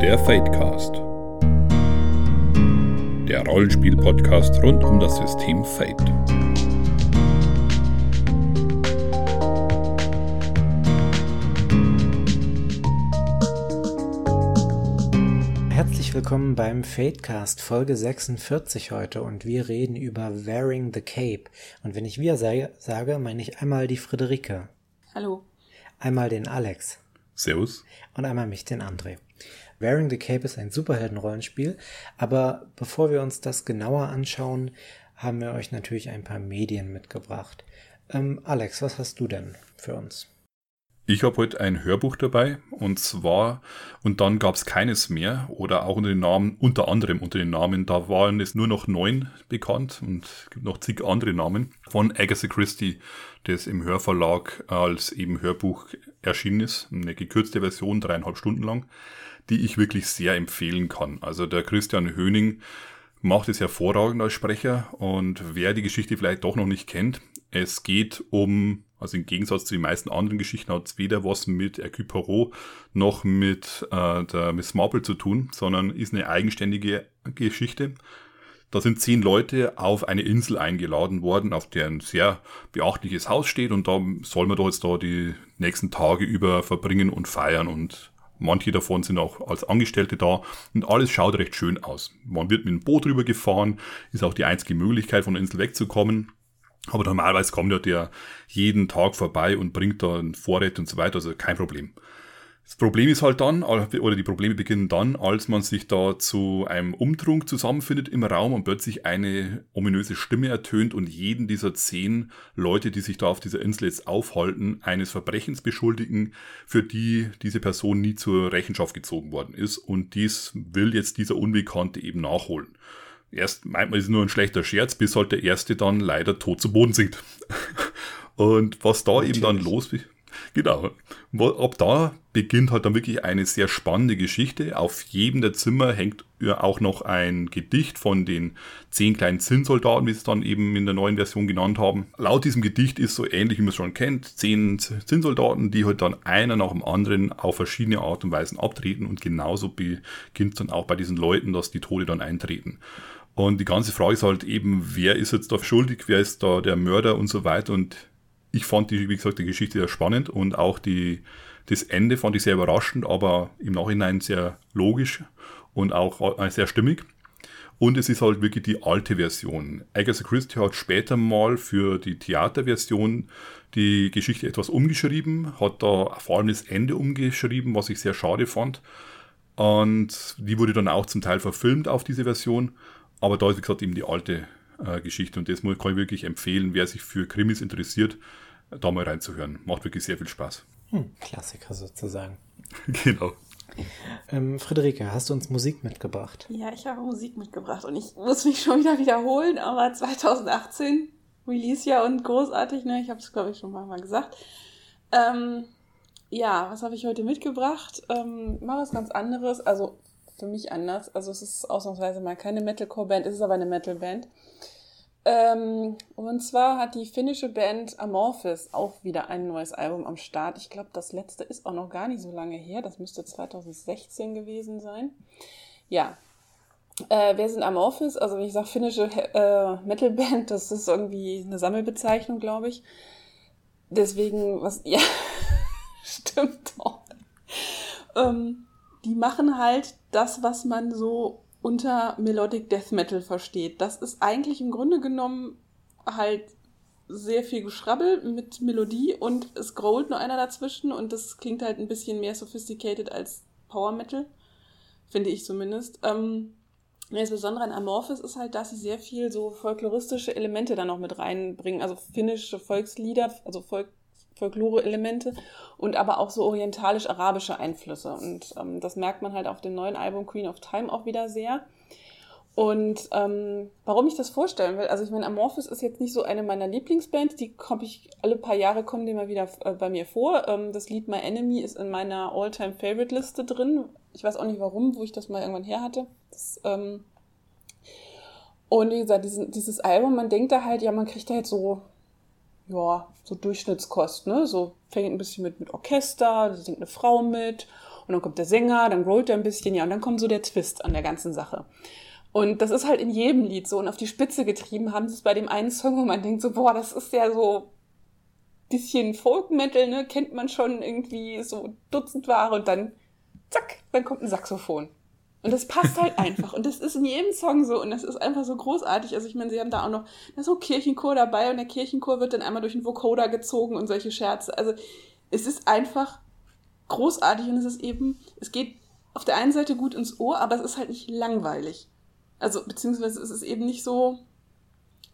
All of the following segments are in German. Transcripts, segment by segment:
Der Fadecast. Der Rollenspiel-Podcast rund um das System Fate. Herzlich willkommen beim Fadecast Folge 46 heute und wir reden über Wearing the Cape. Und wenn ich wir sage, meine ich einmal die Friederike. Hallo. Einmal den Alex. Servus. Und einmal mich, den André. Wearing the Cape ist ein Superheldenrollenspiel, aber bevor wir uns das genauer anschauen, haben wir euch natürlich ein paar Medien mitgebracht. Ähm, Alex, was hast du denn für uns? Ich habe heute ein Hörbuch dabei und zwar, und dann gab es keines mehr oder auch unter den Namen, unter anderem unter den Namen, da waren es nur noch neun bekannt und es gibt noch zig andere Namen von Agatha Christie, das im Hörverlag als eben Hörbuch erschienen ist, eine gekürzte Version, dreieinhalb Stunden lang die ich wirklich sehr empfehlen kann. Also der Christian Höning macht es hervorragend als Sprecher und wer die Geschichte vielleicht doch noch nicht kennt, es geht um, also im Gegensatz zu den meisten anderen Geschichten hat es weder was mit Hercule Poirot noch mit äh, der Miss Marple zu tun, sondern ist eine eigenständige Geschichte. Da sind zehn Leute auf eine Insel eingeladen worden, auf der ein sehr beachtliches Haus steht und da soll man doch jetzt da die nächsten Tage über verbringen und feiern und Manche davon sind auch als Angestellte da und alles schaut recht schön aus. Man wird mit dem Boot rüber gefahren, ist auch die einzige Möglichkeit von der Insel wegzukommen. Aber normalerweise kommt ja der jeden Tag vorbei und bringt da Vorräte und so weiter, also kein Problem. Das Problem ist halt dann, oder die Probleme beginnen dann, als man sich da zu einem Umtrunk zusammenfindet im Raum und plötzlich eine ominöse Stimme ertönt und jeden dieser zehn Leute, die sich da auf dieser Insel jetzt aufhalten, eines Verbrechens beschuldigen, für die diese Person nie zur Rechenschaft gezogen worden ist. Und dies will jetzt dieser Unbekannte eben nachholen. Erst meint man, es ist nur ein schlechter Scherz, bis halt der Erste dann leider tot zu Boden sinkt. und was da Natürlich. eben dann los ist, Genau. Ab da beginnt halt dann wirklich eine sehr spannende Geschichte. Auf jedem der Zimmer hängt ja auch noch ein Gedicht von den zehn kleinen Zinnsoldaten, wie sie es dann eben in der neuen Version genannt haben. Laut diesem Gedicht ist so ähnlich, wie man es schon kennt, zehn Zinnsoldaten, die halt dann einer nach dem anderen auf verschiedene Art und Weisen abtreten und genauso beginnt es dann auch bei diesen Leuten, dass die Tode dann eintreten. Und die ganze Frage ist halt eben, wer ist jetzt da schuldig, wer ist da der Mörder und so weiter. Und ich fand die, wie gesagt, die Geschichte sehr spannend und auch die, das Ende fand ich sehr überraschend, aber im Nachhinein sehr logisch und auch äh, sehr stimmig. Und es ist halt wirklich die alte Version. Agatha Christie hat später mal für die Theaterversion die Geschichte etwas umgeschrieben, hat da vor allem das Ende umgeschrieben, was ich sehr schade fand. Und die wurde dann auch zum Teil verfilmt auf diese Version. Aber da ist, wie gesagt, eben die alte äh, Geschichte. Und das kann ich wirklich empfehlen, wer sich für Krimis interessiert, da mal reinzuhören. Macht wirklich sehr viel Spaß. Hm, Klassiker sozusagen. genau. Ähm, Friederike, hast du uns Musik mitgebracht? Ja, ich habe Musik mitgebracht und ich muss mich schon wieder wiederholen, aber 2018 Release ja und großartig, ne? Ich habe es, glaube ich, schon mal gesagt. Ähm, ja, was habe ich heute mitgebracht? Ähm, mal was ganz anderes, also für mich anders. Also es ist ausnahmsweise mal keine Metalcore-Band, es ist aber eine Metal-Band. Ähm, und zwar hat die finnische Band Amorphis auch wieder ein neues Album am Start. Ich glaube, das letzte ist auch noch gar nicht so lange her. Das müsste 2016 gewesen sein. Ja. Äh, wer sind Amorphis? Also, wie ich sage, finnische äh, Metalband, das ist irgendwie eine Sammelbezeichnung, glaube ich. Deswegen, was, ja, stimmt doch. Ähm, die machen halt das, was man so unter Melodic Death Metal versteht. Das ist eigentlich im Grunde genommen halt sehr viel Geschrabbel mit Melodie und es growlt nur einer dazwischen und das klingt halt ein bisschen mehr sophisticated als Power Metal, finde ich zumindest. Ähm, das Besondere an Amorphis ist halt, dass sie sehr viel so folkloristische Elemente da noch mit reinbringen, also finnische Volkslieder, also Volk Folklore-Elemente und aber auch so orientalisch-arabische Einflüsse. Und ähm, das merkt man halt auf dem neuen Album Queen of Time auch wieder sehr. Und ähm, warum ich das vorstellen will, also ich meine, Amorphis ist jetzt nicht so eine meiner Lieblingsbands, die komme ich alle paar Jahre kommen die mal wieder äh, bei mir vor. Ähm, das Lied My Enemy ist in meiner All-Time Favorite Liste drin. Ich weiß auch nicht warum, wo ich das mal irgendwann her hatte. Das, ähm und wie gesagt, diesen, dieses Album, man denkt da halt, ja, man kriegt da jetzt so ja, so Durchschnittskost, ne? So fängt ein bisschen mit, mit Orchester, da singt eine Frau mit und dann kommt der Sänger, dann rollt er ein bisschen, ja, und dann kommt so der Twist an der ganzen Sache. Und das ist halt in jedem Lied so und auf die Spitze getrieben haben sie es bei dem einen Song, wo man denkt so, boah, das ist ja so bisschen Folk Metal, ne, kennt man schon irgendwie so Dutzend Ware und dann zack, dann kommt ein Saxophon. Und das passt halt einfach. Und das ist in jedem Song so. Und das ist einfach so großartig. Also ich meine, sie haben da auch noch, da so Kirchenchor dabei und der Kirchenchor wird dann einmal durch den Vocoder gezogen und solche Scherze. Also es ist einfach großartig und es ist eben, es geht auf der einen Seite gut ins Ohr, aber es ist halt nicht langweilig. Also, beziehungsweise es ist eben nicht so,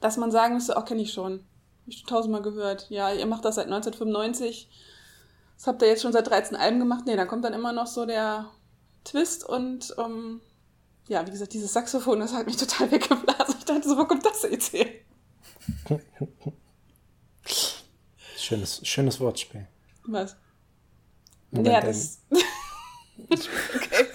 dass man sagen müsste, oh, kenne ich schon. Hab ich schon tausendmal gehört. Ja, ihr macht das seit 1995. Das habt ihr jetzt schon seit 13 Alben gemacht. Nee, da kommt dann immer noch so der Twist und ähm, ja, wie gesagt, dieses Saxophon, das hat mich total weggeblasen. Ich dachte so, wo kommt das jetzt her? Schönes, schönes Wortspiel. Was? ja, das. okay.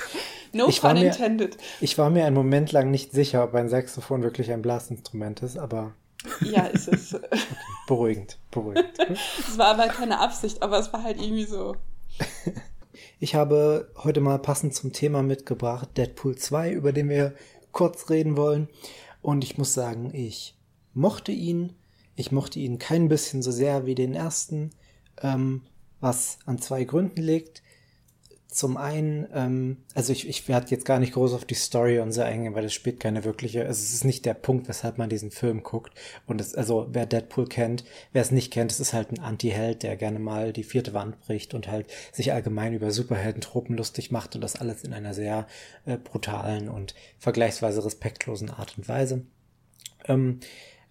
No ich fun intended. Mir, ich war mir einen Moment lang nicht sicher, ob ein Saxophon wirklich ein Blasinstrument ist, aber. Ja, ist es. okay, beruhigend, beruhigend. Es war aber keine Absicht, aber es war halt irgendwie so. Ich habe heute mal passend zum Thema mitgebracht Deadpool 2, über den wir kurz reden wollen. Und ich muss sagen, ich mochte ihn. Ich mochte ihn kein bisschen so sehr wie den ersten, ähm, was an zwei Gründen liegt. Zum einen, ähm, also ich, ich werde jetzt gar nicht groß auf die Story und so eingehen, weil das spielt keine wirkliche, also es ist nicht der Punkt, weshalb man diesen Film guckt. Und es, also wer Deadpool kennt, wer es nicht kennt, es ist halt ein Anti-Held, der gerne mal die vierte Wand bricht und halt sich allgemein über Superheldentropen lustig macht und das alles in einer sehr äh, brutalen und vergleichsweise respektlosen Art und Weise. Ähm,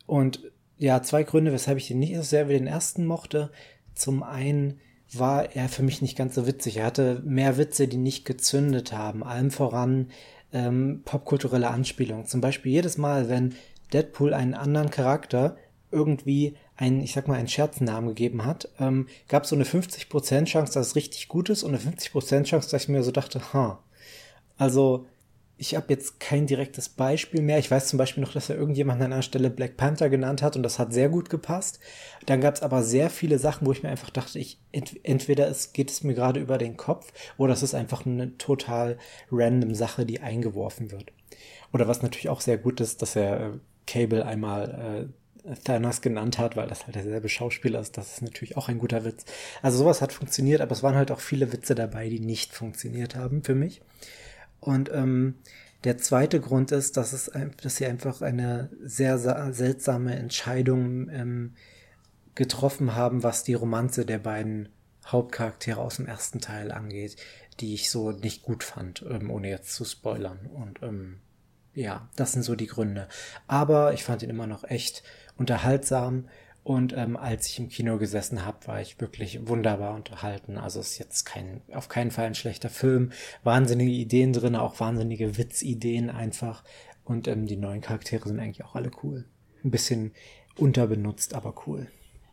und ja, zwei Gründe, weshalb ich den nicht so sehr wie den ersten mochte. Zum einen, war er für mich nicht ganz so witzig. Er hatte mehr Witze, die nicht gezündet haben. Allem voran ähm, popkulturelle Anspielungen. Zum Beispiel jedes Mal, wenn Deadpool einen anderen Charakter irgendwie einen, ich sag mal, einen Scherznamen gegeben hat, ähm, gab es so eine 50% Chance, dass es richtig gut ist und eine 50% Chance, dass ich mir so dachte, ha. Also, ich habe jetzt kein direktes Beispiel mehr. Ich weiß zum Beispiel noch, dass er irgendjemand an einer Stelle Black Panther genannt hat und das hat sehr gut gepasst. Dann gab es aber sehr viele Sachen, wo ich mir einfach dachte, ich ent entweder es geht es mir gerade über den Kopf oder es ist einfach eine total random Sache, die eingeworfen wird. Oder was natürlich auch sehr gut ist, dass er äh, Cable einmal äh, Thanos genannt hat, weil das halt derselbe Schauspieler ist. Das ist natürlich auch ein guter Witz. Also sowas hat funktioniert, aber es waren halt auch viele Witze dabei, die nicht funktioniert haben für mich. Und ähm, der zweite Grund ist, dass, es, dass sie einfach eine sehr seltsame Entscheidung ähm, getroffen haben, was die Romanze der beiden Hauptcharaktere aus dem ersten Teil angeht, die ich so nicht gut fand, ähm, ohne jetzt zu spoilern. Und ähm, ja, das sind so die Gründe. Aber ich fand ihn immer noch echt unterhaltsam und ähm, als ich im Kino gesessen habe, war ich wirklich wunderbar unterhalten. Also ist jetzt kein, auf keinen Fall ein schlechter Film. Wahnsinnige Ideen drin, auch wahnsinnige Witzideen einfach. Und ähm, die neuen Charaktere sind eigentlich auch alle cool. Ein bisschen unterbenutzt, aber cool.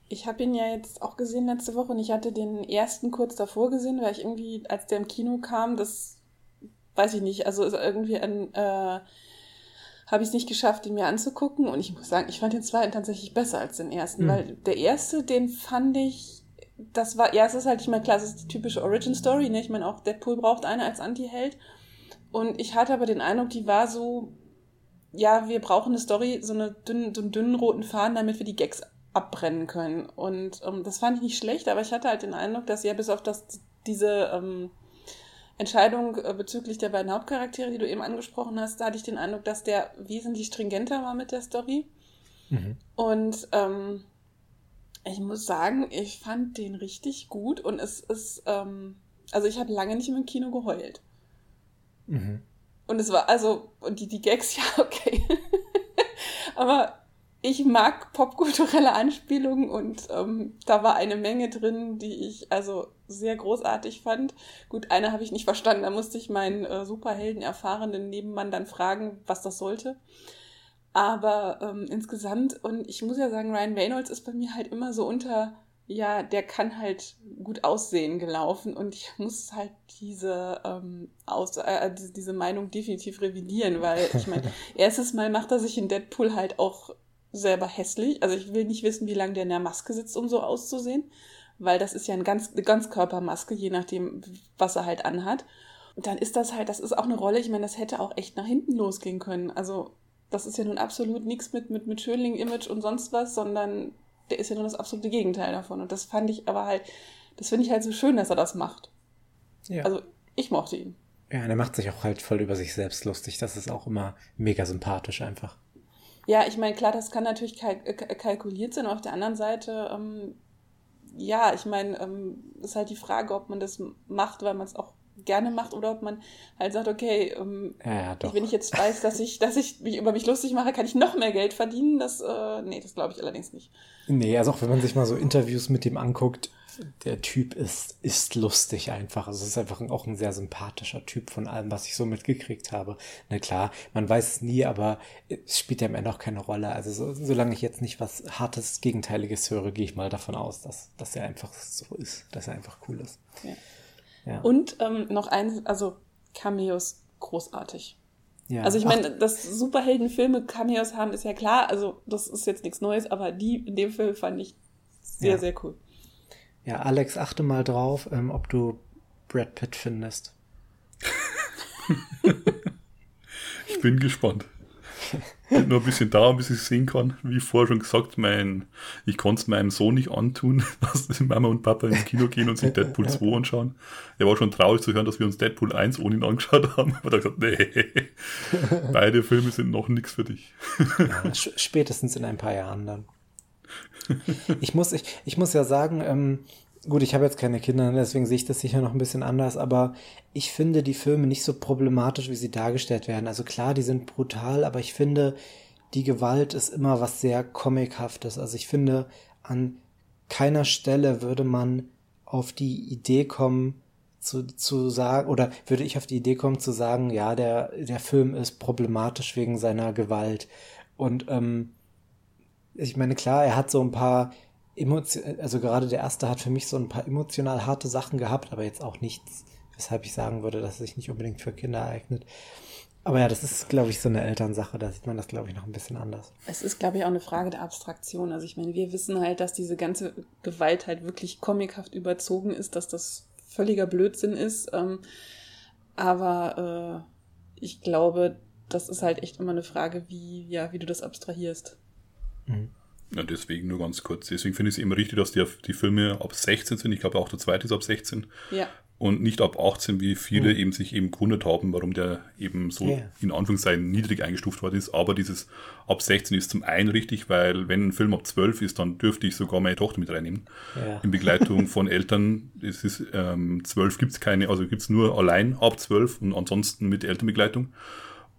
Ich habe ihn ja jetzt auch gesehen letzte Woche und ich hatte den ersten kurz davor gesehen, weil ich irgendwie, als der im Kino kam, das weiß ich nicht, also ist irgendwie ein äh, habe ich es nicht geschafft, ihn mir anzugucken. Und ich muss sagen, ich fand den zweiten tatsächlich besser als den ersten, mhm. weil der erste, den fand ich, das war, ja, es ist halt, ich meine, klar, es ist die typische Origin-Story, ne? Ich meine, auch Deadpool braucht eine als Anti-Held. Und ich hatte aber den Eindruck, die war so, ja, wir brauchen eine Story, so, eine dünn, so einen dünnen roten Faden, damit wir die Gags abbrennen können. Und ähm, das fand ich nicht schlecht, aber ich hatte halt den Eindruck, dass ja bis auf das, diese, ähm, Entscheidung äh, bezüglich der beiden Hauptcharaktere, die du eben angesprochen hast, da hatte ich den Eindruck, dass der wesentlich stringenter war mit der Story. Mhm. Und ähm, ich muss sagen, ich fand den richtig gut und es ist, ähm, also ich habe lange nicht im Kino geheult. Mhm. Und es war, also, und die, die Gags, ja, okay. Aber ich mag popkulturelle Anspielungen und ähm, da war eine Menge drin, die ich also sehr großartig fand. Gut, eine habe ich nicht verstanden, da musste ich meinen äh, Superhelden erfahrenen Nebenmann dann fragen, was das sollte. Aber ähm, insgesamt, und ich muss ja sagen, Ryan Reynolds ist bei mir halt immer so unter, ja, der kann halt gut aussehen gelaufen und ich muss halt diese, ähm, aus, äh, diese Meinung definitiv revidieren, weil ich meine, erstes Mal macht er sich in Deadpool halt auch selber hässlich. Also ich will nicht wissen, wie lange der in der Maske sitzt, um so auszusehen. weil das ist ja eine ganz, eine Ganzkörpermaske, je nachdem, was er halt anhat. Und dann ist das halt, das ist auch eine Rolle, ich meine, das hätte auch echt nach hinten losgehen können. Also, das ist ja nun absolut nichts mit, mit, mit Schönling-Image und sonst was, sondern der ist ja nur das absolute Gegenteil davon. Und das fand ich aber halt, das finde ich halt so schön, dass er das macht. Ja. Also, ich mochte ihn. Ja, und er macht sich auch halt voll über sich selbst lustig. Das ist auch immer mega sympathisch einfach. Ja, ich meine, klar, das kann natürlich kalk kalkuliert sein. Auf der anderen Seite, ähm, ja, ich meine, ähm, ist halt die Frage, ob man das macht, weil man es auch gerne macht oder ob man halt sagt, okay, ähm, ja, ja, wenn ich jetzt weiß, dass ich, dass ich mich über mich lustig mache, kann ich noch mehr Geld verdienen. Das, äh, nee, das glaube ich allerdings nicht. Nee, also auch wenn man sich mal so Interviews mit dem anguckt, der Typ ist, ist lustig einfach. Also es ist einfach auch ein sehr sympathischer Typ von allem, was ich so mitgekriegt habe. Na klar, man weiß es nie, aber es spielt ja am Ende auch keine Rolle. Also so, solange ich jetzt nicht was hartes, Gegenteiliges höre, gehe ich mal davon aus, dass, dass er einfach so ist, dass er einfach cool ist. Ja. ja. Und ähm, noch eins, also Cameos großartig. Ja. Also ich meine, dass Superheldenfilme Cameos haben, ist ja klar. Also das ist jetzt nichts Neues, aber die in dem Film fand ich sehr, ja. sehr cool. Ja, Alex, achte mal drauf, ähm, ob du Brad Pitt findest. ich bin gespannt. Bin nur ein bisschen da, bis ich sehen kann. Wie vorher schon gesagt, mein, ich konnte es meinem Sohn nicht antun, dass Mama und Papa ins Kino gehen und sich Deadpool 2 anschauen. Er war schon traurig zu hören, dass wir uns Deadpool 1 ohne ihn angeschaut haben. Aber er hat gesagt, nee, beide Filme sind noch nichts für dich. Ja, spätestens in ein paar Jahren dann. Ich muss, ich, ich muss ja sagen, ähm, gut, ich habe jetzt keine Kinder, deswegen sehe ich das sicher noch ein bisschen anders, aber ich finde die Filme nicht so problematisch, wie sie dargestellt werden. Also klar, die sind brutal, aber ich finde, die Gewalt ist immer was sehr Comichaftes. Also ich finde, an keiner Stelle würde man auf die Idee kommen, zu, zu sagen, oder würde ich auf die Idee kommen zu sagen, ja, der, der Film ist problematisch wegen seiner Gewalt. Und ähm, ich meine, klar, er hat so ein paar Emotionen, also gerade der erste hat für mich so ein paar emotional harte Sachen gehabt, aber jetzt auch nichts, weshalb ich sagen würde, dass es sich nicht unbedingt für Kinder eignet. Aber ja, das ist, glaube ich, so eine Elternsache. Da sieht man das, glaube ich, noch ein bisschen anders. Es ist, glaube ich, auch eine Frage der Abstraktion. Also ich meine, wir wissen halt, dass diese ganze Gewalt halt wirklich comichaft überzogen ist, dass das völliger Blödsinn ist. Ähm, aber äh, ich glaube, das ist halt echt immer eine Frage, wie, ja, wie du das abstrahierst. Mhm. Ja, deswegen nur ganz kurz. Deswegen finde ich es immer richtig, dass die, die Filme ab 16 sind. Ich glaube auch der zweite ist ab 16. Ja. Und nicht ab 18, wie viele mhm. eben sich eben gewundert haben, warum der eben so yeah. in Anführungszeichen niedrig eingestuft worden ist. Aber dieses ab 16 ist zum einen richtig, weil wenn ein Film ab 12 ist, dann dürfte ich sogar meine Tochter mit reinnehmen. Ja. In Begleitung von Eltern. Es ist ähm, 12 gibt es keine, also gibt es nur allein ab 12 und ansonsten mit Elternbegleitung.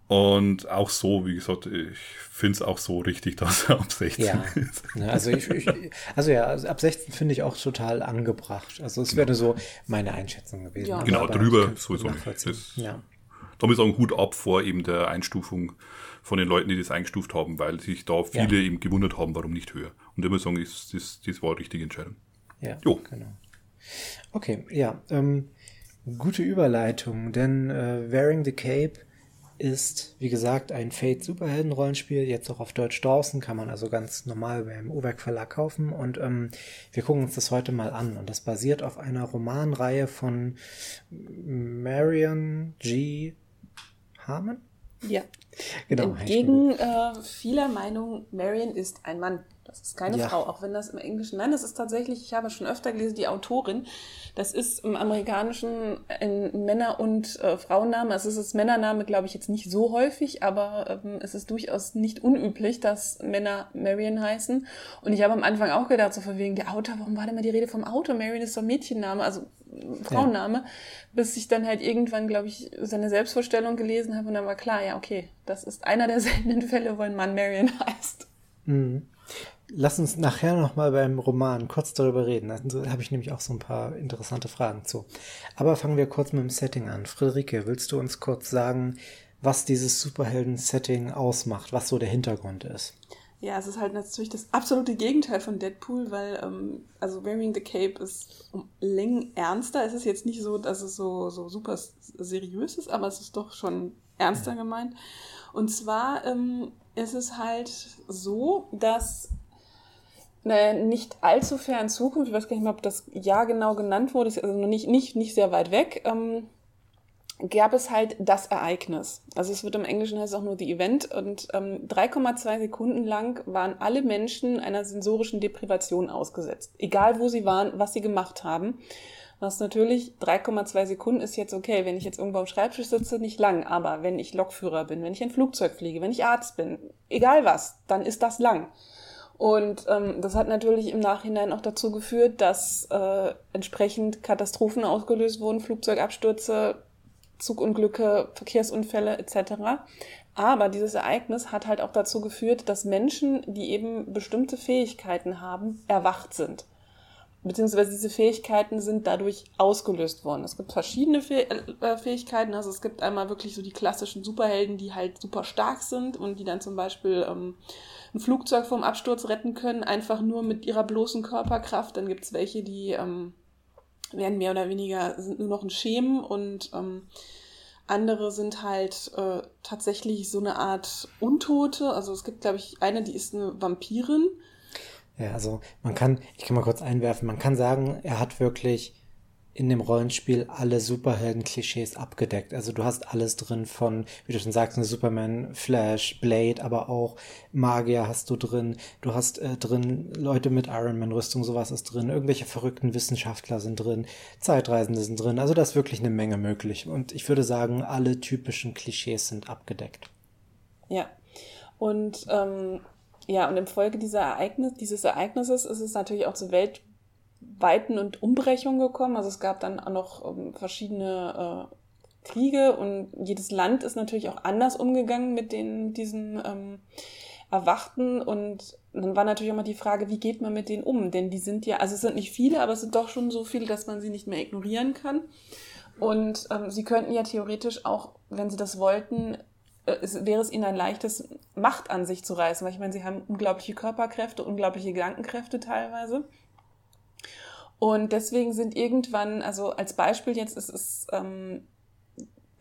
Und auch so, wie gesagt, ich finde es auch so richtig, dass er ab 16 ja. ist. Also, ich, ich, also ja, also ab 16 finde ich auch total angebracht. Also es genau. wäre so meine Einschätzung gewesen. Ja. Genau, drüber sowieso nicht. Das, ja. Damit ist auch ein Hut ab vor eben der Einstufung von den Leuten, die das eingestuft haben, weil sich da viele ja. eben gewundert haben, warum nicht höher. Und immer sagen, das, das, das war die richtige Entscheidung. Ja, jo. genau. Okay, ja, ähm, gute Überleitung, denn äh, Wearing the Cape ist, wie gesagt, ein Fate Superhelden-Rollenspiel, jetzt auch auf Deutsch draußen, kann man also ganz normal beim Uwerk Verlag kaufen und ähm, wir gucken uns das heute mal an und das basiert auf einer Romanreihe von Marion G. Harmon? Ja. Genau. Entgegen äh, vieler Meinung, Marion ist ein Mann. Das ist keine ja. Frau, auch wenn das im Englischen, nein, das ist tatsächlich, ich habe schon öfter gelesen, die Autorin. Das ist im Amerikanischen ein Männer- und äh, Frauenname. Also es ist Männername, glaube ich, jetzt nicht so häufig, aber ähm, es ist durchaus nicht unüblich, dass Männer Marion heißen. Und ich habe am Anfang auch gedacht, so von wegen der Autor, warum war denn mal die Rede vom Autor? Marion ist doch Mädchenname, also Frauenname, ja. bis ich dann halt irgendwann, glaube ich, seine Selbstvorstellung gelesen habe und dann war klar, ja, okay, das ist einer der seltenen Fälle, wo ein Mann Marion heißt. Mhm. Lass uns nachher nochmal beim Roman kurz darüber reden. Da habe ich nämlich auch so ein paar interessante Fragen zu. Aber fangen wir kurz mit dem Setting an. Friederike, willst du uns kurz sagen, was dieses Superhelden-Setting ausmacht, was so der Hintergrund ist? Ja, es ist halt natürlich das absolute Gegenteil von Deadpool, weil ähm, also Wearing the Cape ist um Längen ernster. Es ist jetzt nicht so, dass es so, so super seriös ist, aber es ist doch schon ernster gemeint. Und zwar ähm, ist es halt so, dass nicht allzu fern Zukunft, ich weiß gar nicht mehr, ob das Jahr genau genannt wurde, also nicht, nicht, nicht sehr weit weg, ähm, gab es halt das Ereignis. Also es wird im Englischen heißt auch nur die Event und ähm, 3,2 Sekunden lang waren alle Menschen einer sensorischen Deprivation ausgesetzt. Egal wo sie waren, was sie gemacht haben. Was natürlich 3,2 Sekunden ist jetzt okay, wenn ich jetzt irgendwo am Schreibtisch sitze, nicht lang, aber wenn ich Lokführer bin, wenn ich ein Flugzeug fliege, wenn ich Arzt bin, egal was, dann ist das lang. Und ähm, das hat natürlich im Nachhinein auch dazu geführt, dass äh, entsprechend Katastrophen ausgelöst wurden, Flugzeugabstürze, Zugunglücke, Verkehrsunfälle etc. Aber dieses Ereignis hat halt auch dazu geführt, dass Menschen, die eben bestimmte Fähigkeiten haben, erwacht sind beziehungsweise diese Fähigkeiten sind dadurch ausgelöst worden. Es gibt verschiedene äh, Fähigkeiten. Also es gibt einmal wirklich so die klassischen Superhelden, die halt super stark sind und die dann zum Beispiel ähm, ein Flugzeug vom Absturz retten können, einfach nur mit ihrer bloßen Körperkraft. Dann gibt es welche, die ähm, werden mehr oder weniger sind nur noch ein Schemen und ähm, andere sind halt äh, tatsächlich so eine Art Untote. Also es gibt, glaube ich, eine, die ist eine Vampirin ja, also man kann, ich kann mal kurz einwerfen, man kann sagen, er hat wirklich in dem Rollenspiel alle Superhelden-Klischees abgedeckt. Also du hast alles drin von, wie du schon sagst, Superman, Flash, Blade, aber auch Magier hast du drin. Du hast äh, drin Leute mit Iron Man-Rüstung, sowas ist drin. Irgendwelche verrückten Wissenschaftler sind drin. Zeitreisende sind drin. Also da ist wirklich eine Menge möglich. Und ich würde sagen, alle typischen Klischees sind abgedeckt. Ja. Und ähm, ja, und infolge dieser Ereignis, dieses Ereignisses ist es natürlich auch zu weltweiten und Umbrechungen gekommen. Also es gab dann auch noch ähm, verschiedene äh, Kriege und jedes Land ist natürlich auch anders umgegangen mit den, diesen ähm, Erwachten und dann war natürlich auch mal die Frage, wie geht man mit denen um? Denn die sind ja, also es sind nicht viele, aber es sind doch schon so viele, dass man sie nicht mehr ignorieren kann. Und ähm, sie könnten ja theoretisch auch, wenn sie das wollten, es, wäre es ihnen ein leichtes, Macht an sich zu reißen, weil ich meine, sie haben unglaubliche Körperkräfte, unglaubliche Gedankenkräfte teilweise. Und deswegen sind irgendwann, also als Beispiel jetzt ist es ähm,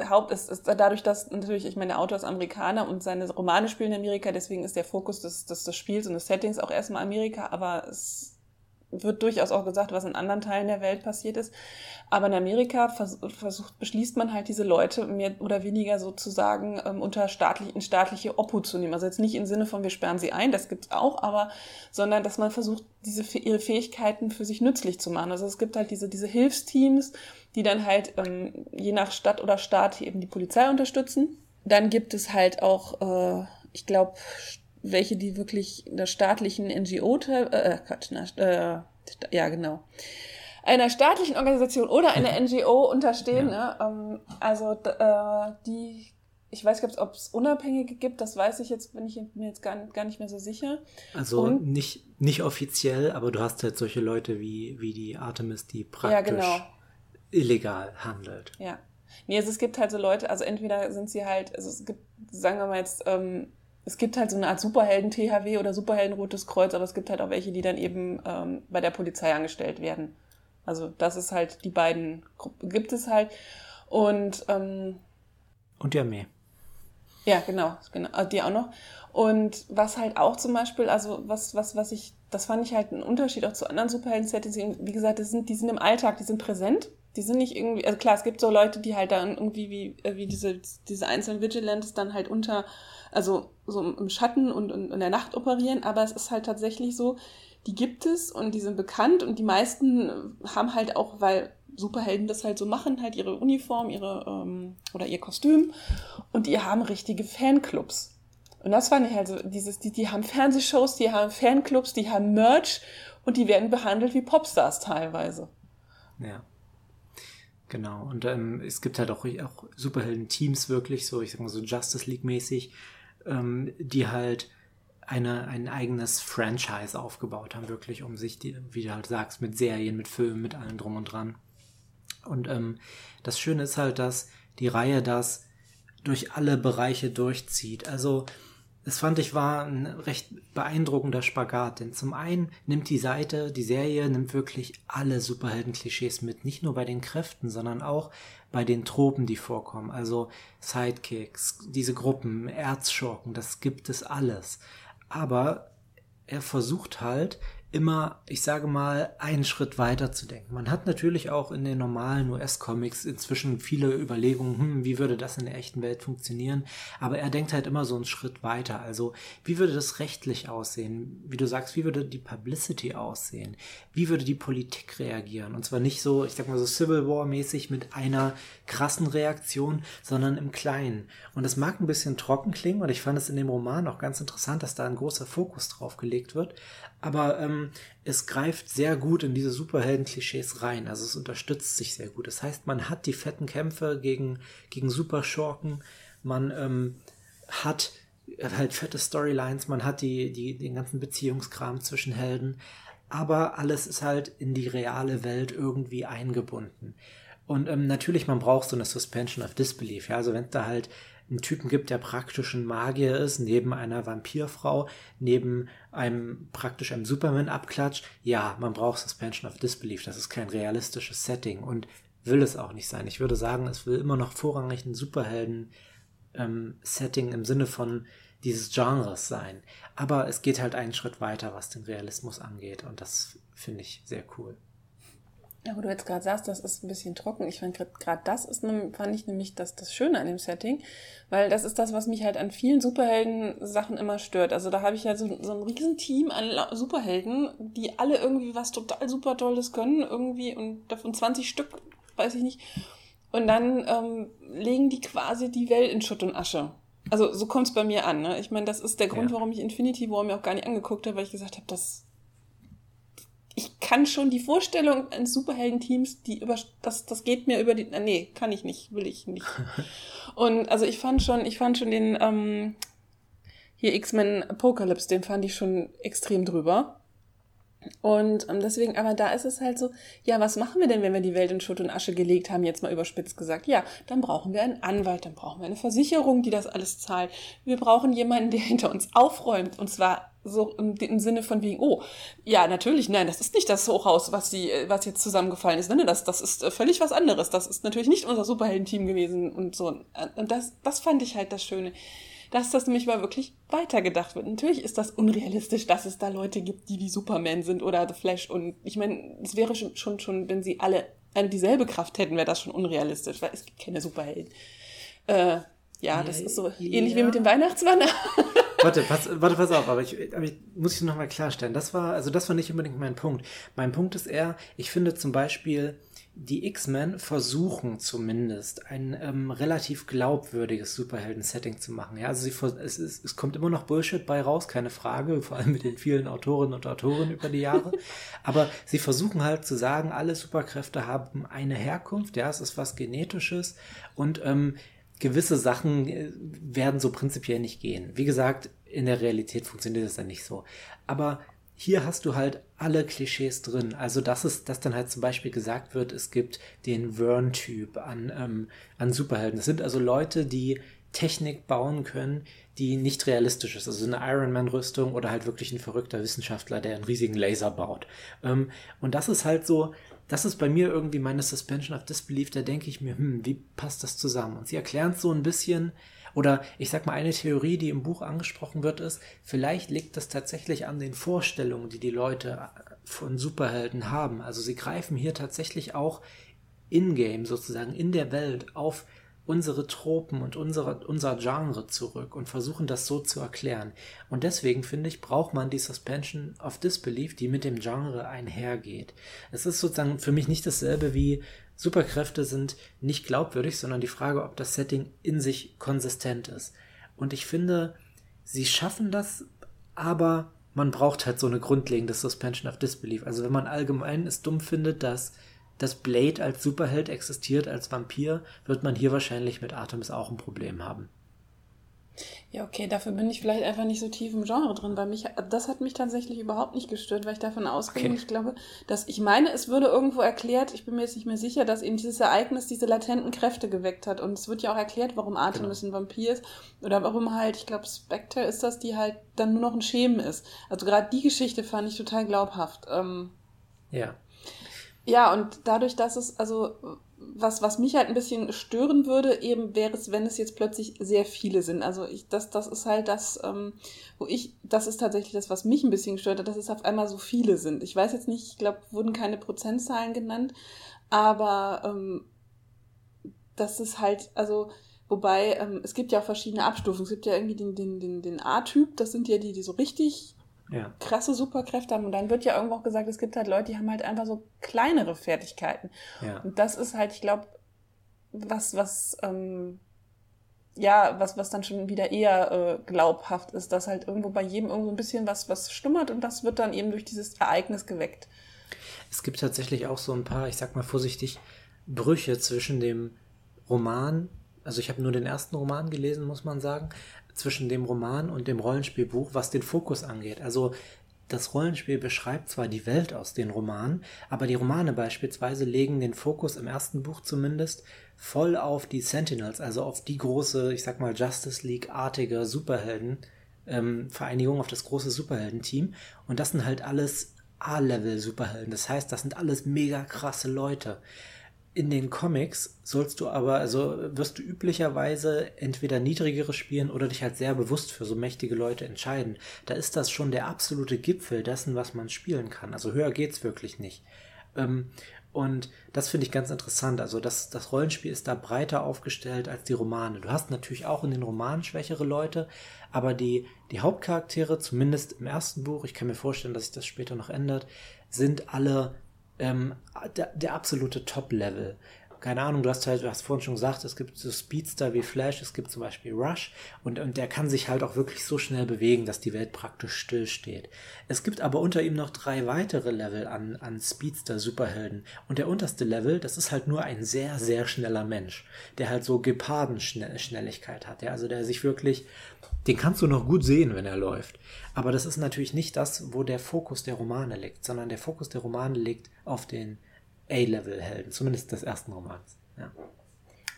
Haupt ist, ist dadurch, dass natürlich, ich meine, der Autor ist Amerikaner und seine Romane spielen in Amerika, deswegen ist der Fokus des, des, des Spiels und des Settings auch erstmal Amerika, aber es wird durchaus auch gesagt, was in anderen Teilen der Welt passiert ist. Aber in Amerika vers versucht, beschließt man halt diese Leute mehr oder weniger sozusagen ähm, unter staatlich, in staatliche Obhut zu nehmen. Also jetzt nicht im Sinne von, wir sperren sie ein, das gibt's auch, aber, sondern, dass man versucht, diese, ihre Fähigkeiten für sich nützlich zu machen. Also es gibt halt diese, diese Hilfsteams, die dann halt, ähm, je nach Stadt oder Staat eben die Polizei unterstützen. Dann gibt es halt auch, äh, ich glaube, welche, die wirklich der staatlichen NGO, äh, Quatsch, äh, ja, genau, einer staatlichen Organisation oder einer NGO unterstehen. Ja. Ne? Ähm, also äh, die, ich weiß nicht, ob es Unabhängige gibt, das weiß ich jetzt, bin ich mir jetzt gar, gar nicht mehr so sicher. Also Und, nicht, nicht offiziell, aber du hast halt solche Leute wie, wie die Artemis, die praktisch ja, genau. illegal handelt. Ja. Nee, also es gibt halt so Leute, also entweder sind sie halt, also es gibt, sagen wir mal jetzt, ähm, es gibt halt so eine Art Superhelden-THW oder Superhelden-Rotes Kreuz, aber es gibt halt auch welche, die dann eben ähm, bei der Polizei angestellt werden. Also das ist halt, die beiden Gruppen gibt es halt. Und, ähm, und die Armee. Ja, genau, genau, äh, die auch noch. Und was halt auch zum Beispiel, also was, was, was ich, das fand ich halt einen Unterschied auch zu anderen Superhelden-Settings. Wie gesagt, das sind, die sind im Alltag, die sind präsent. Die sind nicht irgendwie, also klar, es gibt so Leute, die halt dann irgendwie wie, äh, wie diese, diese einzelnen Vigilantes dann halt unter also so im Schatten und, und in der Nacht operieren, aber es ist halt tatsächlich so, die gibt es und die sind bekannt und die meisten haben halt auch, weil Superhelden das halt so machen, halt ihre Uniform, ihre ähm, oder ihr Kostüm und die haben richtige Fanclubs. Und das fand ich halt so, dieses, die, die haben Fernsehshows, die haben Fanclubs, die haben Merch und die werden behandelt wie Popstars teilweise. Ja. Genau. Und ähm, es gibt halt auch, auch Superhelden-Teams wirklich, so, ich sag mal so Justice League-mäßig, ähm, die halt eine, ein eigenes Franchise aufgebaut haben, wirklich, um sich, die, wie du halt sagst, mit Serien, mit Filmen, mit allem drum und dran. Und ähm, das Schöne ist halt, dass die Reihe das durch alle Bereiche durchzieht. Also das fand ich war ein recht beeindruckender Spagat, denn zum einen nimmt die Seite, die Serie nimmt wirklich alle Superhelden-Klischees mit, nicht nur bei den Kräften, sondern auch bei den Tropen, die vorkommen, also Sidekicks, diese Gruppen, Erzschurken, das gibt es alles. Aber er versucht halt immer, ich sage mal, einen Schritt weiter zu denken. Man hat natürlich auch in den normalen US-Comics inzwischen viele Überlegungen, hm, wie würde das in der echten Welt funktionieren, aber er denkt halt immer so einen Schritt weiter. Also, wie würde das rechtlich aussehen? Wie du sagst, wie würde die Publicity aussehen? Wie würde die Politik reagieren? Und zwar nicht so, ich sag mal so Civil War-mäßig mit einer krassen Reaktion, sondern im Kleinen. Und das mag ein bisschen trocken klingen und ich fand es in dem Roman auch ganz interessant, dass da ein großer Fokus drauf gelegt wird aber ähm, es greift sehr gut in diese Superhelden-Klischees rein. Also es unterstützt sich sehr gut. Das heißt, man hat die fetten Kämpfe gegen, gegen Superschurken, man ähm, hat halt fette Storylines, man hat die, die, den ganzen Beziehungskram zwischen Helden, aber alles ist halt in die reale Welt irgendwie eingebunden. Und ähm, natürlich, man braucht so eine Suspension of Disbelief. Ja, also wenn da halt einen Typen gibt, der praktisch ein Magier ist, neben einer Vampirfrau, neben einem praktisch einem Superman-Abklatsch. Ja, man braucht Suspension of Disbelief. Das ist kein realistisches Setting und will es auch nicht sein. Ich würde sagen, es will immer noch vorrangig ein Superhelden-Setting ähm, im Sinne von dieses Genres sein. Aber es geht halt einen Schritt weiter, was den Realismus angeht und das finde ich sehr cool. Ja, wo du jetzt gerade sagst, das ist ein bisschen trocken. Ich fand gerade das ist, fand ich nämlich das, das Schöne an dem Setting, weil das ist das, was mich halt an vielen Superhelden-Sachen immer stört. Also da habe ich ja so, so ein Riesenteam an Superhelden, die alle irgendwie was total super Tolles können, irgendwie und davon 20 Stück, weiß ich nicht. Und dann ähm, legen die quasi die Welt in Schutt und Asche. Also so kommt es bei mir an. Ne? Ich meine, das ist der Grund, ja. warum ich Infinity War mir auch gar nicht angeguckt habe, weil ich gesagt habe, das ich kann schon die Vorstellung eines Superhelden-Teams, die über, das, das geht mir über die, nee, kann ich nicht, will ich nicht. Und also ich fand schon, ich fand schon den, ähm, hier X-Men Apocalypse, den fand ich schon extrem drüber. Und ähm, deswegen, aber da ist es halt so, ja, was machen wir denn, wenn wir die Welt in Schutt und Asche gelegt haben, jetzt mal überspitzt gesagt? Ja, dann brauchen wir einen Anwalt, dann brauchen wir eine Versicherung, die das alles zahlt. Wir brauchen jemanden, der hinter uns aufräumt. Und zwar so im, im Sinne von wegen, oh, ja, natürlich, nein, das ist nicht das Hochhaus, was, die, was jetzt zusammengefallen ist. Nein, das, das ist äh, völlig was anderes. Das ist natürlich nicht unser Superhelden-Team gewesen und so. Und das, das fand ich halt das Schöne dass das nämlich mal wirklich weitergedacht wird. Natürlich ist das unrealistisch, dass es da Leute gibt, die wie Superman sind oder The Flash. Und ich meine, es wäre schon, schon, schon, wenn sie alle eine dieselbe Kraft hätten, wäre das schon unrealistisch, weil es gibt keine Superhelden. Äh, ja, das ist so ja. ähnlich wie mit dem Weihnachtsmann. warte, pass, warte, pass auf, aber ich, aber ich muss ich nochmal klarstellen. Das war, also das war nicht unbedingt mein Punkt. Mein Punkt ist eher, ich finde zum Beispiel, die X-Men versuchen zumindest ein ähm, relativ glaubwürdiges Superhelden-Setting zu machen. Ja, also sie, es, es, es kommt immer noch Bullshit bei raus, keine Frage, vor allem mit den vielen Autorinnen und Autoren über die Jahre. Aber sie versuchen halt zu sagen, alle Superkräfte haben eine Herkunft, ja, es ist was Genetisches und ähm, gewisse Sachen äh, werden so prinzipiell nicht gehen. Wie gesagt, in der Realität funktioniert das dann nicht so. Aber hier hast du halt alle Klischees drin. Also, dass es, dass dann halt zum Beispiel gesagt wird, es gibt den Vern-Typ an, ähm, an Superhelden. Das sind also Leute, die Technik bauen können, die nicht realistisch ist. Also eine Iron Man-Rüstung oder halt wirklich ein verrückter Wissenschaftler, der einen riesigen Laser baut. Ähm, und das ist halt so, das ist bei mir irgendwie meine Suspension of Disbelief. Da denke ich mir, hm, wie passt das zusammen? Und sie erklären es so ein bisschen, oder ich sag mal, eine Theorie, die im Buch angesprochen wird, ist, vielleicht liegt das tatsächlich an den Vorstellungen, die die Leute von Superhelden haben. Also sie greifen hier tatsächlich auch in-game sozusagen in der Welt auf unsere Tropen und unsere, unser Genre zurück und versuchen das so zu erklären. Und deswegen finde ich, braucht man die Suspension of Disbelief, die mit dem Genre einhergeht. Es ist sozusagen für mich nicht dasselbe wie Superkräfte sind nicht glaubwürdig, sondern die Frage, ob das Setting in sich konsistent ist. Und ich finde, sie schaffen das, aber man braucht halt so eine grundlegende Suspension of Disbelief. Also wenn man allgemein es dumm findet, dass das Blade als Superheld existiert, als Vampir, wird man hier wahrscheinlich mit Artemis auch ein Problem haben. Ja, okay, dafür bin ich vielleicht einfach nicht so tief im Genre drin. Bei mich, das hat mich tatsächlich überhaupt nicht gestört, weil ich davon ausgehe, okay. ich glaube, dass ich meine, es würde irgendwo erklärt, ich bin mir jetzt nicht mehr sicher, dass eben dieses Ereignis diese latenten Kräfte geweckt hat. Und es wird ja auch erklärt, warum Artemis genau. ein Vampir ist. Oder warum halt, ich glaube, Spectre ist das, die halt dann nur noch ein Schemen ist. Also gerade die Geschichte fand ich total glaubhaft. Ähm, ja. Ja, und dadurch, dass es, also was, was mich halt ein bisschen stören würde, eben wäre es, wenn es jetzt plötzlich sehr viele sind. Also ich, das, das ist halt das, ähm, wo ich, das ist tatsächlich das, was mich ein bisschen gestört hat, dass es auf einmal so viele sind. Ich weiß jetzt nicht, ich glaube, wurden keine Prozentzahlen genannt, aber ähm, das ist halt, also Wobei, ähm, es gibt ja auch verschiedene Abstufungen. Es gibt ja irgendwie den, den, den, den A-Typ, das sind ja die, die so richtig ja. krasse Superkräfte haben. Und dann wird ja irgendwo auch gesagt, es gibt halt Leute, die haben halt einfach so kleinere Fertigkeiten. Ja. Und das ist halt, ich glaube, was, was, ähm, ja, was, was dann schon wieder eher äh, glaubhaft ist, dass halt irgendwo bei jedem irgendwo ein bisschen was, was schlummert und das wird dann eben durch dieses Ereignis geweckt. Es gibt tatsächlich auch so ein paar, ich sag mal vorsichtig, Brüche zwischen dem Roman, also ich habe nur den ersten Roman gelesen, muss man sagen, zwischen dem Roman und dem Rollenspielbuch, was den Fokus angeht. Also das Rollenspiel beschreibt zwar die Welt aus den Romanen, aber die Romane beispielsweise legen den Fokus im ersten Buch zumindest voll auf die Sentinels, also auf die große, ich sag mal, Justice League-artige Superhelden, ähm, auf das große Superhelden-Team. Und das sind halt alles A-Level-Superhelden. Das heißt, das sind alles mega krasse Leute in den Comics sollst du aber, also wirst du üblicherweise entweder niedrigere spielen oder dich halt sehr bewusst für so mächtige Leute entscheiden. Da ist das schon der absolute Gipfel dessen, was man spielen kann. Also höher geht's wirklich nicht. Ähm, und das finde ich ganz interessant. Also das, das Rollenspiel ist da breiter aufgestellt als die Romane. Du hast natürlich auch in den Romanen schwächere Leute, aber die, die Hauptcharaktere, zumindest im ersten Buch, ich kann mir vorstellen, dass sich das später noch ändert, sind alle ähm, der, der absolute Top-Level keine Ahnung, du hast halt, du hast vorhin schon gesagt, es gibt so Speedster wie Flash, es gibt zum Beispiel Rush und, und der kann sich halt auch wirklich so schnell bewegen, dass die Welt praktisch stillsteht. Es gibt aber unter ihm noch drei weitere Level an, an Speedster-Superhelden und der unterste Level, das ist halt nur ein sehr, sehr schneller Mensch, der halt so Gepardenschnelligkeit hat, ja, also der sich wirklich, den kannst du noch gut sehen, wenn er läuft. Aber das ist natürlich nicht das, wo der Fokus der Romane liegt, sondern der Fokus der Romane liegt auf den A-Level-Helden, zumindest des ersten Romans. Ja.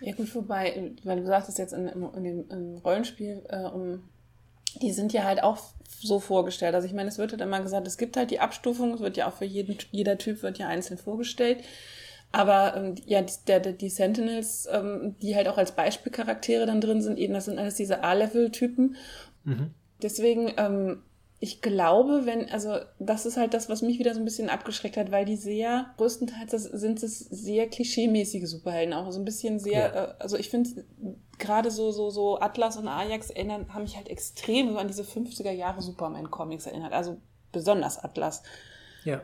ja, gut, wobei, weil du sagtest jetzt in, in, in dem im Rollenspiel, äh, um, die sind ja halt auch so vorgestellt. Also ich meine, es wird halt immer gesagt, es gibt halt die Abstufung, es wird ja auch für jeden, jeder Typ wird ja einzeln vorgestellt. Aber ähm, ja, die, der, die Sentinels, ähm, die halt auch als Beispielcharaktere dann drin sind, eben das sind alles diese A-Level-Typen. Mhm. Deswegen ähm, ich glaube, wenn, also das ist halt das, was mich wieder so ein bisschen abgeschreckt hat, weil die sehr, größtenteils sind es sehr klischeemäßige Superhelden, auch so ein bisschen sehr, ja. äh, also ich finde gerade so, so, so Atlas und Ajax erinnern, haben mich halt extrem so an diese 50er Jahre Superman-Comics erinnert, also besonders Atlas. Ja.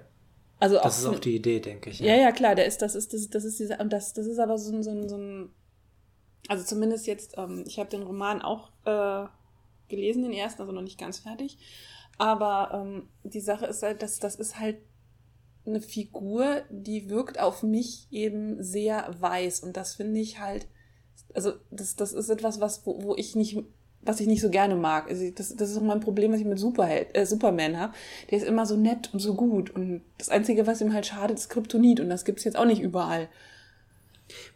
Also das ist auch die Idee, denke ich. Ja. ja, ja, klar, der ist, das ist, das, das ist diese, und das, das ist aber so ein, so ein, so ein also zumindest jetzt, ähm, ich habe den Roman auch äh, gelesen, den ersten, also noch nicht ganz fertig. Aber ähm, die Sache ist halt, dass das ist halt eine Figur, die wirkt auf mich eben sehr weiß. Und das finde ich halt, also das, das ist etwas, was, wo, wo ich nicht, was ich nicht so gerne mag. Also das, das ist auch mein Problem, was ich mit Superheld, äh, Superman habe. Der ist immer so nett und so gut. Und das Einzige, was ihm halt schadet, ist Kryptonit. Und das gibt's jetzt auch nicht überall.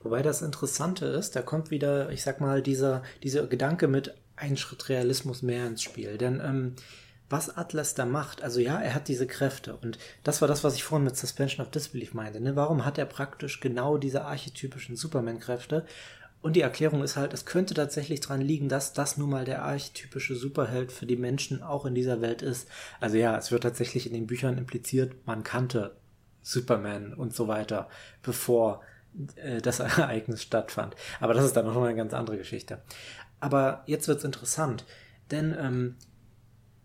Wobei das Interessante ist, da kommt wieder, ich sag mal, dieser, dieser Gedanke mit ein Schritt Realismus mehr ins Spiel. Denn ähm, was Atlas da macht, also ja, er hat diese Kräfte und das war das, was ich vorhin mit Suspension of Disbelief meinte. Ne? Warum hat er praktisch genau diese archetypischen Superman-Kräfte? Und die Erklärung ist halt, es könnte tatsächlich daran liegen, dass das nun mal der archetypische Superheld für die Menschen auch in dieser Welt ist. Also ja, es wird tatsächlich in den Büchern impliziert, man kannte Superman und so weiter, bevor äh, das Ereignis stattfand. Aber das ist dann noch mal eine ganz andere Geschichte. Aber jetzt wird's interessant, denn ähm,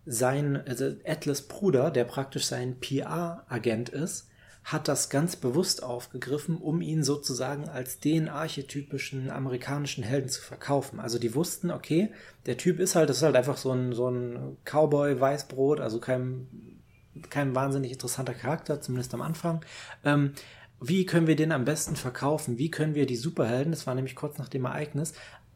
sein, also Atlas Bruder, der praktisch sein PR-Agent ist, hat das ganz bewusst aufgegriffen, um ihn sozusagen als den archetypischen amerikanischen Helden zu verkaufen. Also die wussten, okay, der Typ ist halt, das ist halt einfach so ein, so ein Cowboy-Weißbrot, also kein, kein wahnsinnig interessanter Charakter, zumindest am Anfang. Ähm, wie können wir den am besten verkaufen? Wie können wir die Superhelden, das war nämlich kurz nach dem Ereignis,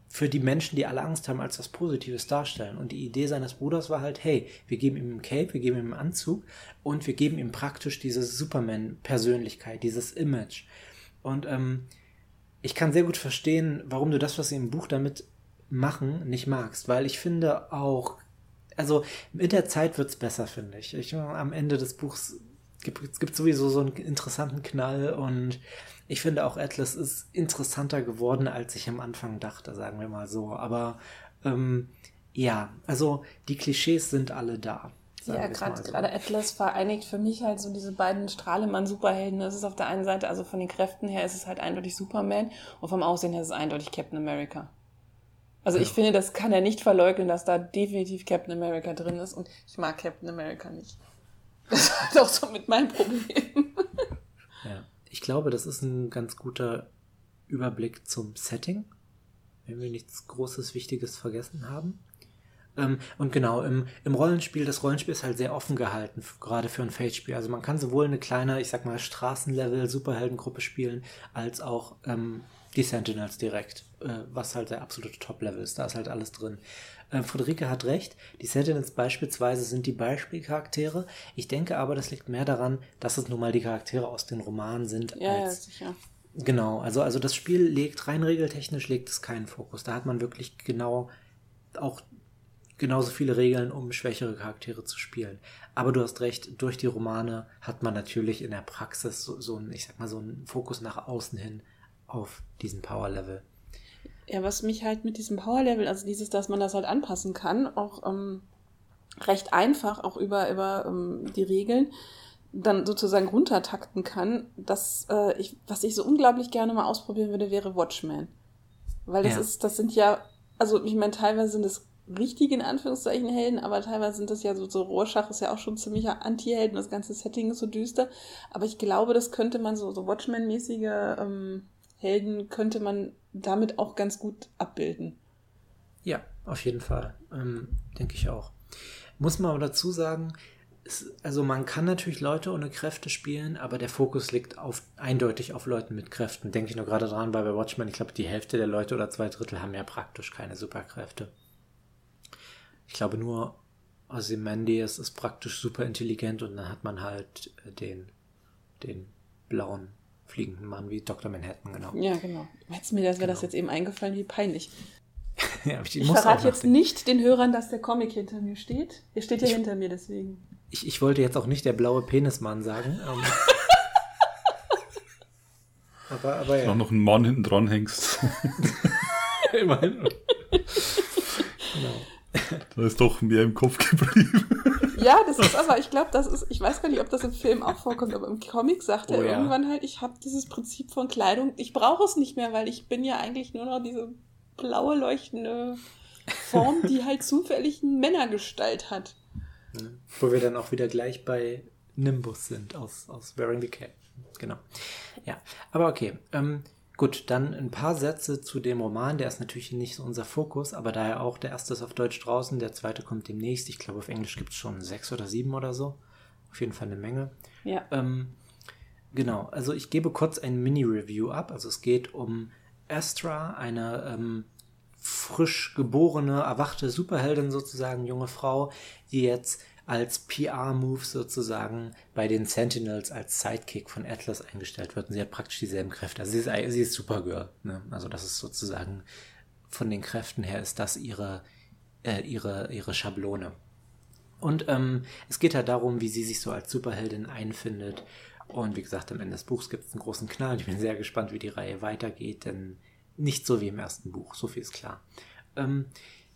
für die Menschen, die alle Angst haben, als was Positives darstellen. Und die Idee seines Bruders war halt, hey, wir geben ihm einen Cape, wir geben ihm einen Anzug und wir geben ihm praktisch diese Superman-Persönlichkeit, dieses Image. Und ähm, ich kann sehr gut verstehen, warum du das, was sie im Buch damit machen, nicht magst, weil ich finde auch, also mit der Zeit wird's besser, finde ich. ich. Am Ende des Buchs gibt, es gibt sowieso so einen interessanten Knall und ich finde auch Atlas ist interessanter geworden, als ich am Anfang dachte, sagen wir mal so. Aber ähm, ja, also die Klischees sind alle da. Ja, gerade so. Atlas vereinigt für mich halt so diese beiden Strahlemann-Superhelden. Es ist auf der einen Seite, also von den Kräften her ist es halt eindeutig Superman und vom Aussehen her ist es eindeutig Captain America. Also ja. ich finde, das kann er nicht verleugnen, dass da definitiv Captain America drin ist und ich mag Captain America nicht. Das halt auch so mit meinem Problem. Ja, ich glaube, das ist ein ganz guter Überblick zum Setting, wenn wir nichts Großes, Wichtiges vergessen haben. Ähm, und genau, im, im Rollenspiel, das Rollenspiel ist halt sehr offen gehalten, gerade für ein Fate-Spiel. Also man kann sowohl eine kleine, ich sag mal, Straßenlevel-Superheldengruppe spielen, als auch ähm, die Sentinels direkt, äh, was halt der absolute Top-Level ist. Da ist halt alles drin. Äh, Friederike hat recht, die Sentinels beispielsweise sind die Beispielcharaktere. Ich denke aber, das liegt mehr daran, dass es nun mal die Charaktere aus den Romanen sind. Ja, als, ja sicher. Genau, also, also das Spiel legt rein regeltechnisch legt es keinen Fokus. Da hat man wirklich genau auch genauso viele Regeln, um schwächere Charaktere zu spielen. Aber du hast recht, durch die Romane hat man natürlich in der Praxis so, so einen, ich sag mal, so einen Fokus nach außen hin auf diesen Power-Level. Ja, was mich halt mit diesem Power-Level, also dieses, dass man das halt anpassen kann, auch ähm, recht einfach, auch über, über ähm, die Regeln, dann sozusagen runtertakten kann, das, äh, ich, was ich so unglaublich gerne mal ausprobieren würde, wäre Watchmen. Weil das ja. ist, das sind ja, also ich meine, teilweise sind es richtige, in Anführungszeichen, Helden, aber teilweise sind das ja so, so Rorschach ist ja auch schon ziemlicher Anti-Helden, das ganze Setting ist so düster. Aber ich glaube, das könnte man so, so Watchmen-mäßige ähm, Helden könnte man damit auch ganz gut abbilden. Ja, auf jeden Fall. Ähm, denke ich auch. Muss man aber dazu sagen, es, also man kann natürlich Leute ohne Kräfte spielen, aber der Fokus liegt auf, eindeutig auf Leuten mit Kräften. Denke ich nur gerade dran, weil bei Watchmen, ich glaube, die Hälfte der Leute oder zwei Drittel haben ja praktisch keine Superkräfte. Ich glaube nur Ozymandias ist praktisch super intelligent und dann hat man halt äh, den, den blauen fliegenden Mann wie Dr. Manhattan, genau. Ja, genau. Hättest mir das, wäre genau. das jetzt eben eingefallen, wie peinlich. ja, ich, ich verrate jetzt nicht den Hörern, dass der Comic hinter mir steht. Er steht ja ich, hinter mir, deswegen. Ich, ich wollte jetzt auch nicht der blaue Penismann sagen. Ähm. aber, aber ja. Noch, noch einen Mann hinten dran hängst. Immerhin. Da ist doch mehr im Kopf geblieben. Ja, das ist aber, ich glaube, das ist, ich weiß gar nicht, ob das im Film auch vorkommt, aber im Comic sagt oh, er ja. irgendwann halt, ich habe dieses Prinzip von Kleidung, ich brauche es nicht mehr, weil ich bin ja eigentlich nur noch diese blaue leuchtende Form, die halt zufällig eine Männergestalt hat. Wo wir dann auch wieder gleich bei Nimbus sind aus, aus Wearing the Cap. Genau. Ja, aber okay. Ähm, Gut, dann ein paar Sätze zu dem Roman. Der ist natürlich nicht so unser Fokus, aber daher auch der erste ist auf Deutsch draußen, der zweite kommt demnächst. Ich glaube, auf Englisch gibt es schon sechs oder sieben oder so. Auf jeden Fall eine Menge. Ja. Ähm, genau, also ich gebe kurz ein Mini-Review ab. Also es geht um Astra, eine ähm, frisch geborene, erwachte Superheldin sozusagen, junge Frau, die jetzt als PR-Move sozusagen bei den Sentinels als Sidekick von Atlas eingestellt wird. Und sie hat praktisch dieselben Kräfte. Also sie ist, sie ist Supergirl. Ne? Also das ist sozusagen von den Kräften her ist das ihre, äh, ihre, ihre Schablone. Und ähm, es geht halt darum, wie sie sich so als Superheldin einfindet. Und wie gesagt, am Ende des Buchs gibt es einen großen Knall. Ich bin sehr gespannt, wie die Reihe weitergeht, denn nicht so wie im ersten Buch, so viel ist klar. Ähm,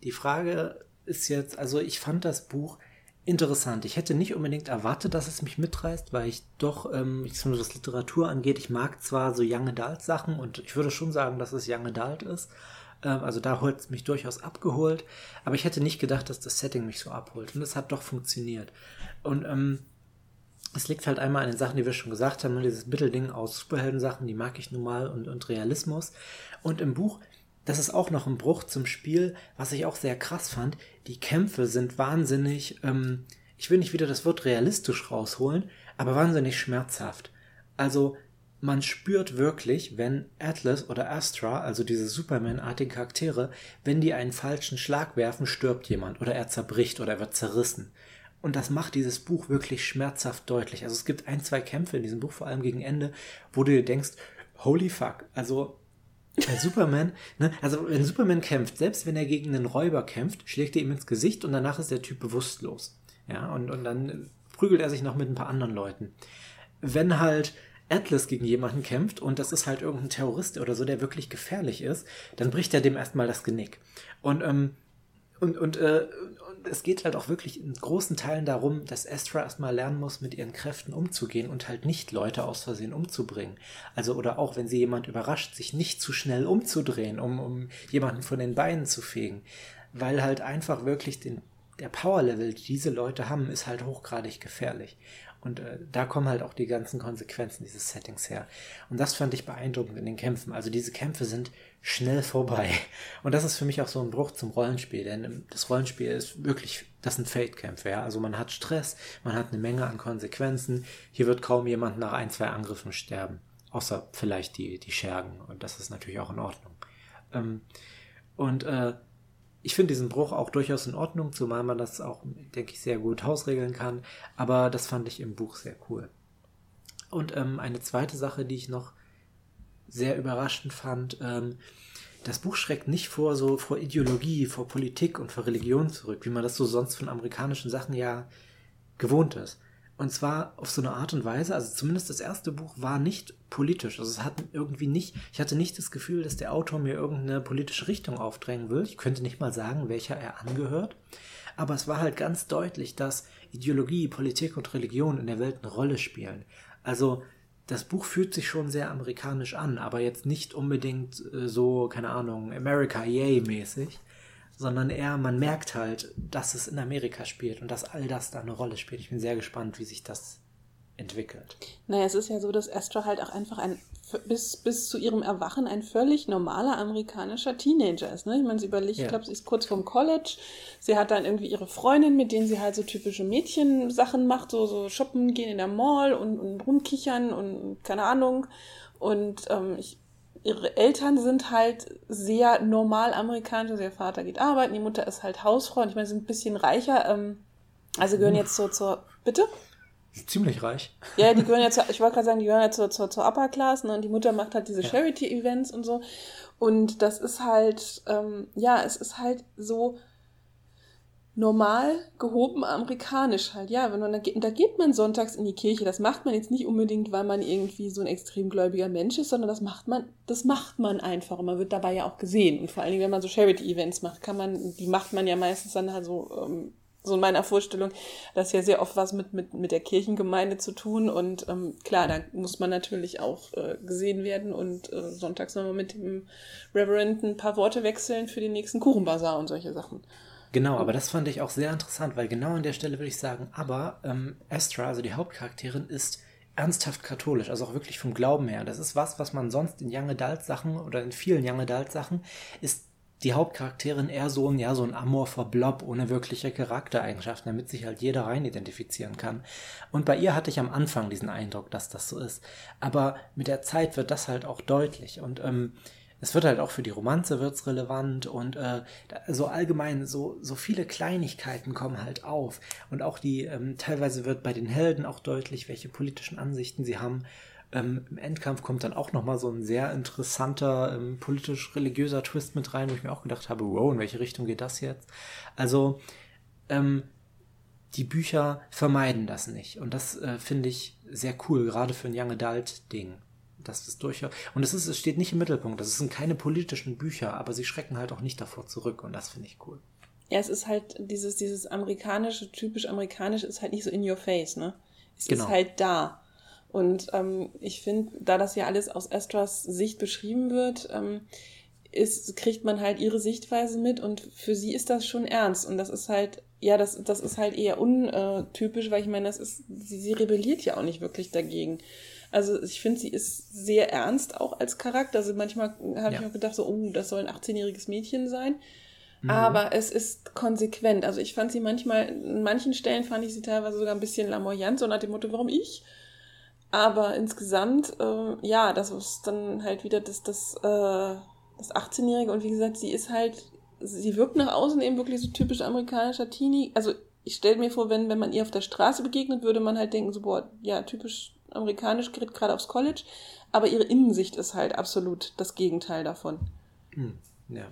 die Frage ist jetzt, also ich fand das Buch interessant. Ich hätte nicht unbedingt erwartet, dass es mich mitreißt, weil ich doch, ähm, ich finde, was Literatur angeht, ich mag zwar so Young Adult Sachen und ich würde schon sagen, dass es Young Adult ist. Ähm, also da holt es mich durchaus abgeholt, aber ich hätte nicht gedacht, dass das Setting mich so abholt. Und es hat doch funktioniert. Und ähm, es liegt halt einmal an den Sachen, die wir schon gesagt haben, ne, dieses Mittelding aus Superhelden-Sachen, die mag ich nun mal und, und Realismus. Und im Buch das ist auch noch ein Bruch zum Spiel, was ich auch sehr krass fand. Die Kämpfe sind wahnsinnig, ähm, ich will nicht wieder das Wort realistisch rausholen, aber wahnsinnig schmerzhaft. Also man spürt wirklich, wenn Atlas oder Astra, also diese Superman-artigen Charaktere, wenn die einen falschen Schlag werfen, stirbt jemand oder er zerbricht oder er wird zerrissen. Und das macht dieses Buch wirklich schmerzhaft deutlich. Also es gibt ein, zwei Kämpfe in diesem Buch, vor allem gegen Ende, wo du dir denkst, holy fuck, also bei Superman, ne, also wenn Superman kämpft, selbst wenn er gegen einen Räuber kämpft, schlägt er ihm ins Gesicht und danach ist der Typ bewusstlos. Ja, und, und dann prügelt er sich noch mit ein paar anderen Leuten. Wenn halt Atlas gegen jemanden kämpft und das ist halt irgendein Terrorist oder so, der wirklich gefährlich ist, dann bricht er dem erstmal das Genick. Und, ähm, und, und, äh, es geht halt auch wirklich in großen Teilen darum, dass Astra erstmal lernen muss, mit ihren Kräften umzugehen und halt nicht Leute aus Versehen umzubringen. Also, oder auch wenn sie jemand überrascht, sich nicht zu schnell umzudrehen, um, um jemanden von den Beinen zu fegen. Weil halt einfach wirklich den, der Power-Level, die diese Leute haben, ist halt hochgradig gefährlich. Und äh, da kommen halt auch die ganzen Konsequenzen dieses Settings her. Und das fand ich beeindruckend in den Kämpfen. Also diese Kämpfe sind schnell vorbei. Und das ist für mich auch so ein Bruch zum Rollenspiel, denn das Rollenspiel ist wirklich, das sind Fate-Kämpfe, ja. Also man hat Stress, man hat eine Menge an Konsequenzen. Hier wird kaum jemand nach ein, zwei Angriffen sterben. Außer vielleicht die, die Schergen. Und das ist natürlich auch in Ordnung. Ähm, und äh, ich finde diesen Bruch auch durchaus in Ordnung, zumal man das auch, denke ich, sehr gut hausregeln kann. Aber das fand ich im Buch sehr cool. Und ähm, eine zweite Sache, die ich noch sehr überraschend fand, ähm, das Buch schreckt nicht vor so vor Ideologie, vor Politik und vor Religion zurück, wie man das so sonst von amerikanischen Sachen ja gewohnt ist. Und zwar auf so eine Art und Weise, also zumindest das erste Buch war nicht politisch. Also es hat irgendwie nicht, ich hatte nicht das Gefühl, dass der Autor mir irgendeine politische Richtung aufdrängen will. Ich könnte nicht mal sagen, welcher er angehört. Aber es war halt ganz deutlich, dass Ideologie, Politik und Religion in der Welt eine Rolle spielen. Also das Buch fühlt sich schon sehr amerikanisch an, aber jetzt nicht unbedingt äh, so, keine Ahnung, America Yay mäßig, sondern eher, man merkt halt, dass es in Amerika spielt und dass all das da eine Rolle spielt. Ich bin sehr gespannt, wie sich das entwickelt. Naja, es ist ja so, dass Astra halt auch einfach ein, bis, bis zu ihrem Erwachen ein völlig normaler amerikanischer Teenager ist. Ne? Ich meine, sie überlegt, ja. ich glaube, sie ist kurz vorm College. Sie hat dann irgendwie ihre Freundin, mit denen sie halt so typische Mädchensachen macht, so, so shoppen gehen in der Mall und, und rumkichern und keine Ahnung. Und ähm, ich ihre Eltern sind halt sehr normal amerikanisch. Also ihr Vater geht arbeiten, die Mutter ist halt Hausfrau und ich meine, sie sind ein bisschen reicher. Ähm, also gehören jetzt so zur. Bitte? Ziemlich reich. Ja, die gehören jetzt, ich wollte gerade sagen, die gehören jetzt zur, zur, zur Upper Class, ne? Und die Mutter macht halt diese ja. Charity-Events und so. Und das ist halt, ähm, ja, es ist halt so, normal gehoben amerikanisch halt. Ja, wenn man da geht, da geht man sonntags in die Kirche. Das macht man jetzt nicht unbedingt, weil man irgendwie so ein extrem gläubiger Mensch ist, sondern das macht man, das macht man einfach. Und man wird dabei ja auch gesehen. Und vor allen Dingen, wenn man so Charity-Events macht, kann man, die macht man ja meistens dann halt so, ähm, so in meiner Vorstellung, das ist ja sehr oft was mit, mit, mit der Kirchengemeinde zu tun. Und ähm, klar, da muss man natürlich auch äh, gesehen werden und äh, sonntags nochmal mit dem Reverend ein paar Worte wechseln für den nächsten Kuchenbazar und solche Sachen. Genau, aber das fand ich auch sehr interessant, weil genau an der Stelle würde ich sagen, aber ähm, Astra, also die Hauptcharakterin, ist ernsthaft katholisch, also auch wirklich vom Glauben her. Das ist was, was man sonst in Young Adult Sachen oder in vielen Young Adult Sachen ist die Hauptcharakterin eher so ein, ja, so ein amorpher Blob ohne wirkliche Charaktereigenschaften, damit sich halt jeder rein identifizieren kann. Und bei ihr hatte ich am Anfang diesen Eindruck, dass das so ist. Aber mit der Zeit wird das halt auch deutlich. Und ähm, es wird halt auch für die Romanze wird's relevant und äh, so allgemein so so viele Kleinigkeiten kommen halt auf und auch die ähm, teilweise wird bei den Helden auch deutlich, welche politischen Ansichten sie haben. Ähm, Im Endkampf kommt dann auch noch mal so ein sehr interessanter ähm, politisch-religiöser Twist mit rein, wo ich mir auch gedacht habe, wow, in welche Richtung geht das jetzt? Also ähm, die Bücher vermeiden das nicht und das äh, finde ich sehr cool, gerade für ein Young Adult Ding. Das ist durchaus. Und es, ist, es steht nicht im Mittelpunkt. Das sind keine politischen Bücher, aber sie schrecken halt auch nicht davor zurück und das finde ich cool. Ja, es ist halt dieses, dieses amerikanische, typisch amerikanische ist halt nicht so in your face, ne? Es genau. ist halt da. Und ähm, ich finde, da das ja alles aus Astras Sicht beschrieben wird, ähm, ist, kriegt man halt ihre Sichtweise mit und für sie ist das schon ernst. Und das ist halt, ja, das, das ist halt eher untypisch, weil ich meine, das ist, sie, sie rebelliert ja auch nicht wirklich dagegen. Also ich finde, sie ist sehr ernst auch als Charakter. Also manchmal habe ja. ich auch gedacht, so, oh, das soll ein 18-jähriges Mädchen sein. Mhm. Aber es ist konsequent. Also ich fand sie manchmal, in manchen Stellen fand ich sie teilweise sogar ein bisschen lamoyant, so nach dem Motto, warum ich? Aber insgesamt, äh, ja, das ist dann halt wieder das, das, äh, das 18-Jährige. Und wie gesagt, sie ist halt, sie wirkt nach außen eben wirklich so typisch amerikanischer Teenie. Also ich stelle mir vor, wenn, wenn man ihr auf der Straße begegnet, würde man halt denken, so, boah, ja, typisch amerikanisch, gerät gerade aufs College, aber ihre Innensicht ist halt absolut das Gegenteil davon. Hm, ja.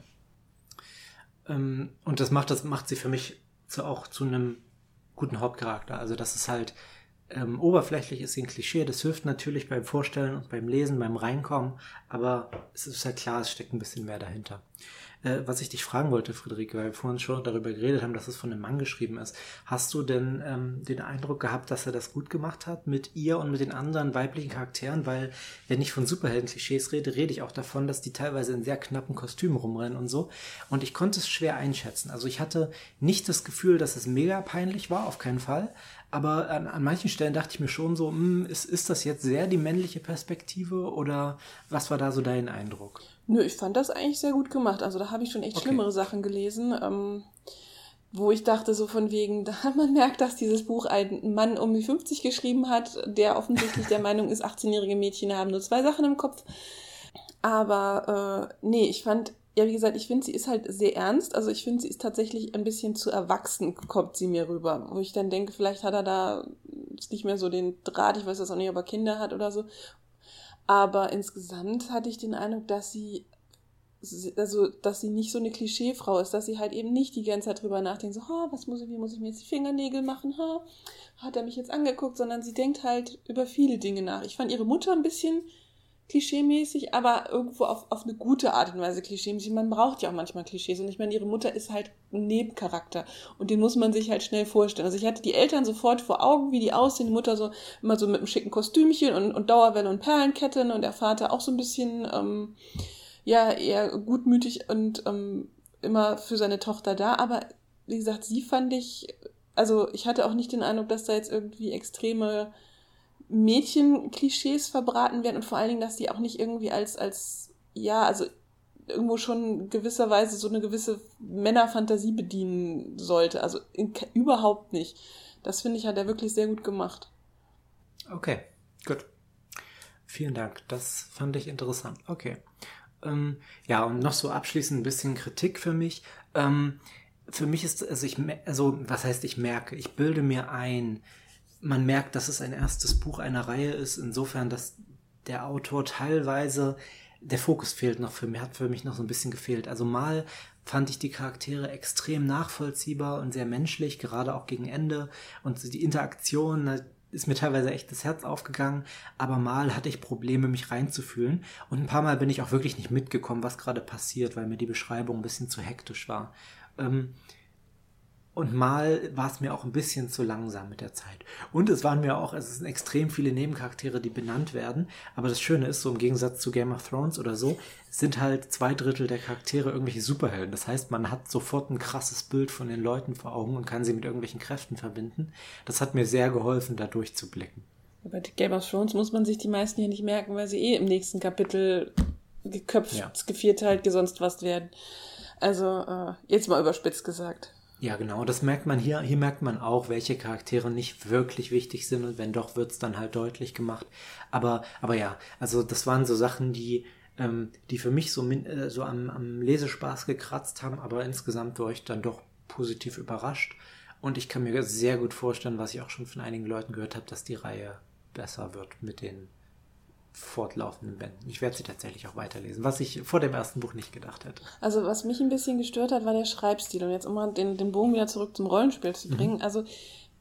Ähm, und das macht, das macht sie für mich zu, auch zu einem guten Hauptcharakter. Also das ist halt ähm, oberflächlich ist ein Klischee, das hilft natürlich beim Vorstellen und beim Lesen, beim Reinkommen, aber es ist halt klar, es steckt ein bisschen mehr dahinter. Äh, was ich dich fragen wollte, Friederike, weil wir vorhin schon darüber geredet haben, dass es von einem Mann geschrieben ist. Hast du denn ähm, den Eindruck gehabt, dass er das gut gemacht hat mit ihr und mit den anderen weiblichen Charakteren? Weil, wenn ich von Superhelden-Klischees rede, rede ich auch davon, dass die teilweise in sehr knappen Kostümen rumrennen und so. Und ich konnte es schwer einschätzen. Also ich hatte nicht das Gefühl, dass es mega peinlich war, auf keinen Fall. Aber an, an manchen Stellen dachte ich mir schon so, mh, hm, ist, ist das jetzt sehr die männliche Perspektive oder was war da so dein Eindruck? Nö, ich fand das eigentlich sehr gut gemacht. Also da habe ich schon echt okay. schlimmere Sachen gelesen, ähm, wo ich dachte so von wegen, da man merkt, dass dieses Buch ein Mann um die 50 geschrieben hat, der offensichtlich der Meinung ist, 18-jährige Mädchen haben nur zwei Sachen im Kopf. Aber äh, nee, ich fand, ja wie gesagt, ich finde, sie ist halt sehr ernst. Also ich finde, sie ist tatsächlich ein bisschen zu erwachsen, kommt sie mir rüber. Wo ich dann denke, vielleicht hat er da nicht mehr so den Draht, ich weiß das auch nicht, ob er Kinder hat oder so. Aber insgesamt hatte ich den Eindruck, dass sie also dass sie nicht so eine Klischeefrau ist, dass sie halt eben nicht die ganze Zeit drüber nachdenkt, so, ha, was muss ich, wie muss ich mir jetzt die Fingernägel machen, ha, hat er mich jetzt angeguckt, sondern sie denkt halt über viele Dinge nach. Ich fand ihre Mutter ein bisschen klischeemäßig, aber irgendwo auf, auf eine gute Art und Weise klischeemäßig. Man braucht ja auch manchmal Klischees. Und ich meine, ihre Mutter ist halt ein Nebencharakter. Und den muss man sich halt schnell vorstellen. Also ich hatte die Eltern sofort vor Augen, wie die aussehen. Die Mutter so immer so mit einem schicken Kostümchen und, und Dauerwelle und Perlenketten und der Vater auch so ein bisschen, ähm, ja, eher gutmütig und ähm, immer für seine Tochter da. Aber wie gesagt, sie fand ich, also ich hatte auch nicht den Eindruck, dass da jetzt irgendwie extreme Mädchenklischees verbraten werden und vor allen Dingen, dass die auch nicht irgendwie als, als, ja, also irgendwo schon gewisserweise so eine gewisse Männerfantasie bedienen sollte. Also in, überhaupt nicht. Das finde ich, hat er wirklich sehr gut gemacht. Okay, gut. Vielen Dank. Das fand ich interessant. Okay. Ähm, ja, und noch so abschließend ein bisschen Kritik für mich. Ähm, für mich ist, also ich, also was heißt ich merke, ich bilde mir ein, man merkt, dass es ein erstes Buch einer Reihe ist, insofern, dass der Autor teilweise, der Fokus fehlt noch für mich, hat für mich noch so ein bisschen gefehlt. Also mal fand ich die Charaktere extrem nachvollziehbar und sehr menschlich, gerade auch gegen Ende. Und die Interaktion ist mir teilweise echt das Herz aufgegangen, aber mal hatte ich Probleme, mich reinzufühlen. Und ein paar Mal bin ich auch wirklich nicht mitgekommen, was gerade passiert, weil mir die Beschreibung ein bisschen zu hektisch war. Ähm, und mal war es mir auch ein bisschen zu langsam mit der Zeit. Und es waren mir auch, es sind extrem viele Nebencharaktere, die benannt werden. Aber das Schöne ist, so im Gegensatz zu Game of Thrones oder so, sind halt zwei Drittel der Charaktere irgendwelche Superhelden. Das heißt, man hat sofort ein krasses Bild von den Leuten vor Augen und kann sie mit irgendwelchen Kräften verbinden. Das hat mir sehr geholfen, da durchzublicken. Bei Game of Thrones muss man sich die meisten hier nicht merken, weil sie eh im nächsten Kapitel geköpft, ja. gevierteilt, gesonst was werden. Also, äh, jetzt mal überspitzt gesagt. Ja, genau. Das merkt man hier. Hier merkt man auch, welche Charaktere nicht wirklich wichtig sind und wenn doch, wird's dann halt deutlich gemacht. Aber, aber ja, also das waren so Sachen, die, ähm, die für mich so, äh, so am, am Lesespaß gekratzt haben, aber insgesamt war ich dann doch positiv überrascht. Und ich kann mir sehr gut vorstellen, was ich auch schon von einigen Leuten gehört habe, dass die Reihe besser wird mit den fortlaufenden Bänden. Ich werde sie tatsächlich auch weiterlesen, was ich vor dem ersten Buch nicht gedacht hätte. Also was mich ein bisschen gestört hat, war der Schreibstil. Und jetzt um mal den, den Bogen wieder zurück zum Rollenspiel zu bringen. Mhm. Also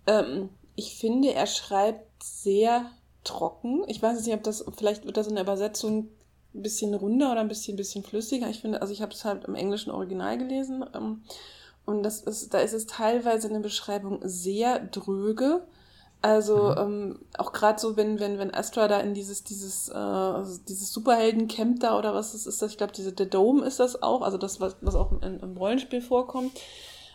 ähm, ich finde, er schreibt sehr trocken. Ich weiß nicht, ob das, vielleicht wird das in der Übersetzung ein bisschen runder oder ein bisschen, bisschen flüssiger. Ich finde, also ich habe es halt im englischen Original gelesen. Ähm, und das ist, da ist es teilweise in der Beschreibung sehr dröge also mhm. ähm, auch gerade so, wenn, wenn, wenn Astra da in dieses, dieses, äh, also dieses Superhelden-Camp da oder was ist, ist das, ich glaube, diese, der Dome ist das auch, also das, was, was auch im, im Rollenspiel vorkommt.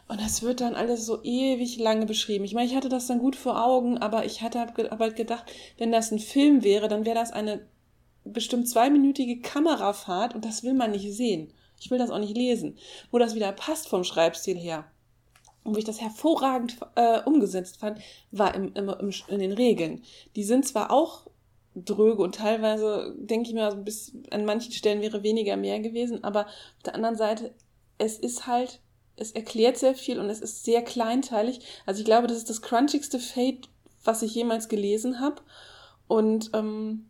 Und das wird dann alles so ewig lange beschrieben. Ich meine, ich hatte das dann gut vor Augen, aber ich hatte aber halt gedacht, wenn das ein Film wäre, dann wäre das eine bestimmt zweiminütige Kamerafahrt und das will man nicht sehen. Ich will das auch nicht lesen. Wo das wieder passt vom Schreibstil her wo ich das hervorragend äh, umgesetzt fand, war im, im, im, in den Regeln. Die sind zwar auch dröge und teilweise denke ich mir, also bis an manchen Stellen wäre weniger mehr gewesen, aber auf der anderen Seite, es ist halt, es erklärt sehr viel und es ist sehr kleinteilig. Also ich glaube, das ist das crunchigste Fate, was ich jemals gelesen habe. Und ähm,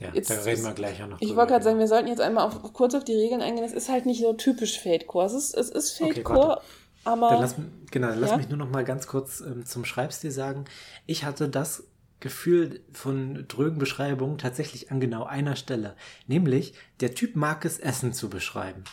ja, jetzt, da reden wir gleich auch noch. Ich wollte gerade sagen, wir sollten jetzt einmal auf, kurz auf die Regeln eingehen. Es ist halt nicht so typisch Fate Core. Es ist, es ist Fate okay, Core. Aber Dann lass, genau, dann lass Ja. mich nur noch mal ganz kurz ähm, zum Schreibstil sagen. Ich hatte das Gefühl von drögen Beschreibungen tatsächlich an genau einer Stelle. Nämlich, der Typ mag es, Essen zu beschreiben.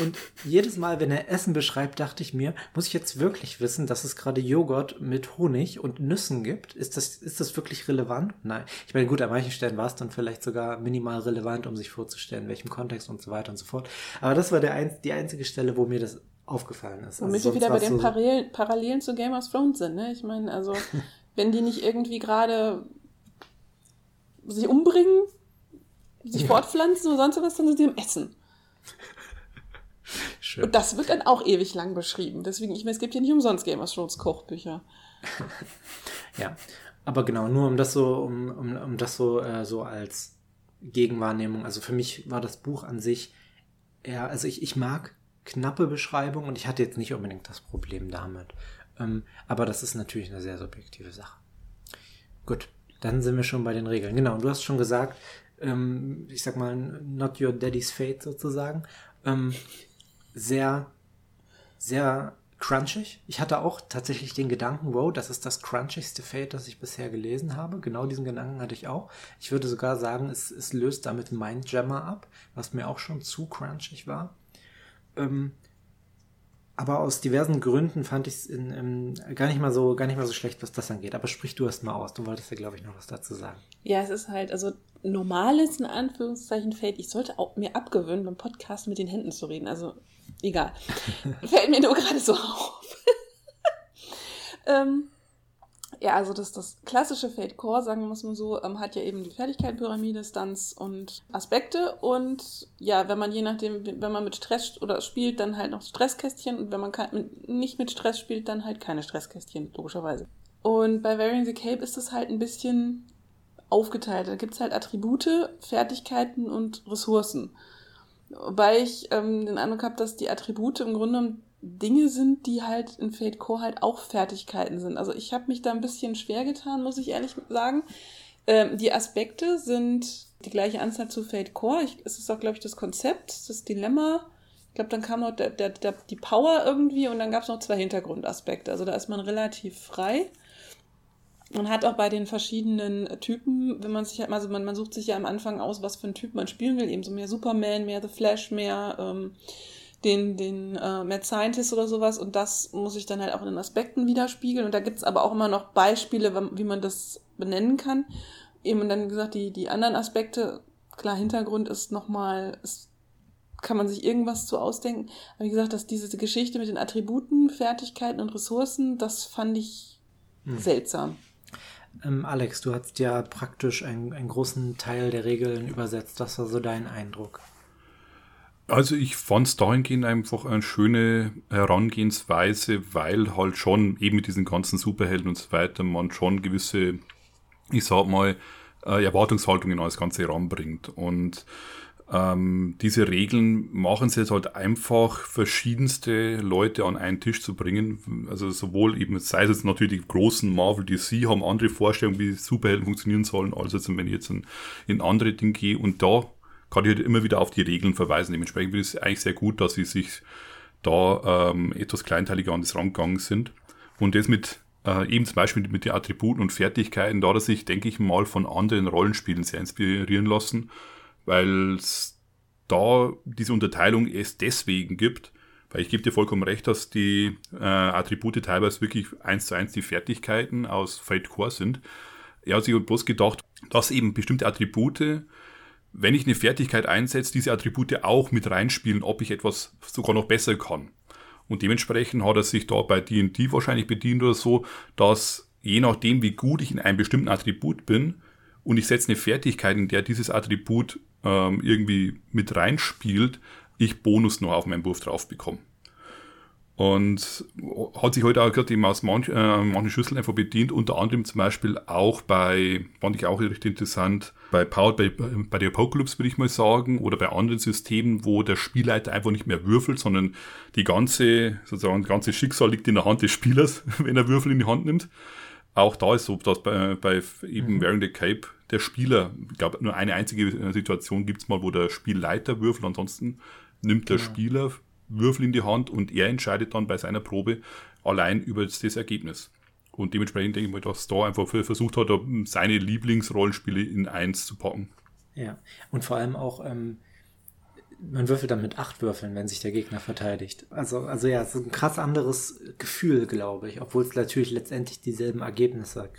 Und jedes Mal, wenn er Essen beschreibt, dachte ich mir, muss ich jetzt wirklich wissen, dass es gerade Joghurt mit Honig und Nüssen gibt? Ist das, ist das wirklich relevant? Nein. Ich meine, gut, an manchen Stellen war es dann vielleicht sogar minimal relevant, um sich vorzustellen, in welchem Kontext und so weiter und so fort. Aber das war der die einzige Stelle, wo mir das aufgefallen ist. Womit Also wir wieder bei den so- Parallelen, Parallelen zu Game of Thrones sind, ne? Ich meine, also, wenn die nicht irgendwie gerade sich umbringen, sich Ja. fortpflanzen oder sonst was, dann sind die im Essen. Schön. Und das wird dann auch ewig lang beschrieben. Deswegen, ich meine, es gibt ja nicht umsonst Game of Thrones Kochbücher. Ja, aber genau, nur um das so, um, um, um das so, äh, so als Gegenwahrnehmung. Also für mich war das Buch an sich eher, also ich, ich mag knappe Beschreibungen und ich hatte jetzt nicht unbedingt das Problem damit. Ähm, aber das ist natürlich eine sehr subjektive Sache. Gut, dann sind wir schon bei den Regeln. Genau, und du hast schon gesagt, ähm, ich sag mal, not your daddy's fate sozusagen. Ähm, sehr, sehr crunchig. Ich hatte auch tatsächlich den Gedanken, wow, das ist das crunchigste Fate, das ich bisher gelesen habe. Genau diesen Gedanken hatte ich auch. Ich würde sogar sagen, es, es löst damit Mindjammer ab, was mir auch schon zu crunchig war. Ähm, aber aus diversen Gründen fand ich es in, gar nicht mal so gar nicht mal so schlecht, was das angeht. Aber sprich du erst mal aus. Du wolltest ja, glaube ich, noch was dazu sagen. Ja, es ist halt, also normales, in Anführungszeichen, Feld. Ich sollte auch mir abgewöhnen, beim Podcast mit den Händen zu reden. Also, egal. Fällt mir nur gerade so auf. ähm, ja, also das, das klassische Fate Core, sagen wir mal so, ähm, hat ja eben die Fertigkeitenpyramide, Stunts und Aspekte. Und ja, wenn man je nachdem, wenn man mit Stress oder spielt, dann halt noch Stresskästchen. Und wenn man mit, nicht mit Stress spielt, dann halt keine Stressskästchen, logischerweise. Und bei Varying the Cape ist das halt ein bisschen aufgeteilt. Da gibt es halt Attribute, Fertigkeiten und Ressourcen. Wobei ich ähm, den Eindruck habe, dass die Attribute im Grunde Dinge sind, die halt in Fate Core halt auch Fertigkeiten sind. Also ich habe mich da ein bisschen schwer getan, muss ich ehrlich sagen. Ähm, die Aspekte sind die gleiche Anzahl zu Fate Core. Ich, es ist auch, glaube ich, das Konzept, das Dilemma. Ich glaube, dann kam noch der, der, der, die Power irgendwie und dann gab es noch zwei Hintergrundaspekte. Also da ist man relativ frei. Man hat auch bei den verschiedenen Typen, wenn man sich halt, also man, man sucht sich ja am Anfang aus, was für einen Typ man spielen will, eben so mehr Superman, mehr The Flash, mehr ähm, den, den äh, Mad Scientist oder sowas und das muss ich dann halt auch in den Aspekten widerspiegeln und da gibt's aber auch immer noch Beispiele, wie man das benennen kann. Eben dann wie gesagt, die, die anderen Aspekte, klar, Hintergrund ist nochmal, kann man sich irgendwas zu ausdenken. Aber wie gesagt, dass diese Geschichte mit den Attributen, Fertigkeiten und Ressourcen, das fand ich seltsam. Ähm, Alex, du hast ja praktisch einen, einen großen Teil der Regeln übersetzt. Was war so dein Eindruck? Also ich fand es dahingehend einfach eine schöne Herangehensweise, weil halt schon eben mit diesen ganzen Superhelden und so weiter man schon gewisse, ich sag mal, äh, Erwartungshaltungen das Ganze ranbringt. Und ähm, diese Regeln machen es jetzt halt einfach, verschiedenste Leute an einen Tisch zu bringen. Also sowohl eben, sei es jetzt natürlich die großen Marvel, DC haben andere Vorstellungen, wie Superhelden funktionieren sollen, als jetzt, wenn ich jetzt in, in andere Dinge gehe. Und da kann ich halt immer wieder auf die Regeln verweisen. Dementsprechend ich es eigentlich sehr gut, dass sie sich da ähm, etwas kleinteiliger an das rangegangen sind. Und das mit äh, eben zum Beispiel mit den Attributen und Fertigkeiten, da hat er sich, denke ich mal, von anderen Rollenspielen sehr inspirieren lassen, weil es da diese Unterteilung erst deswegen gibt, weil ich gebe dir vollkommen recht, dass die äh, Attribute teilweise wirklich eins zu eins die Fertigkeiten aus Fate Core sind. Er hat sich halt bloß gedacht, dass eben bestimmte Attribute wenn ich eine Fertigkeit einsetze, diese Attribute auch mit reinspielen, ob ich etwas sogar noch besser kann. Und dementsprechend hat er sich da bei D&D wahrscheinlich bedient oder so, dass je nachdem, wie gut ich in einem bestimmten Attribut bin und ich setze eine Fertigkeit, in der dieses Attribut ähm, irgendwie mit reinspielt, ich Bonus noch auf meinen Wurf drauf bekomme. Und hat sich heute auch gerade eben aus manch, äh, manchen Schlüsseln einfach bedient, unter anderem zum Beispiel auch bei, fand ich auch richtig interessant, bei Powered by, bei der Apocalypse würde ich mal sagen, oder bei anderen Systemen, wo der Spielleiter einfach nicht mehr würfelt, sondern die ganze, sozusagen, das ganze Schicksal liegt in der Hand des Spielers, wenn er Würfel in die Hand nimmt. Auch da ist so, dass bei, bei eben mhm. Wearing the Cape der Spieler, ich glaube, nur eine einzige Situation gibt es mal, wo der Spielleiter würfelt, ansonsten nimmt der genau. Spieler Würfel in die Hand und er entscheidet dann bei seiner Probe allein über das, Ergebnis. Und dementsprechend denke ich mal, dass da einfach versucht hat, seine Lieblingsrollenspiele in eins zu packen. Ja, und vor allem auch, ähm, man würfelt dann mit acht Würfeln, wenn sich der Gegner verteidigt. Also, also ja, es ist ein krass anderes Gefühl, glaube ich, obwohl es natürlich letztendlich dieselben Ergebnisse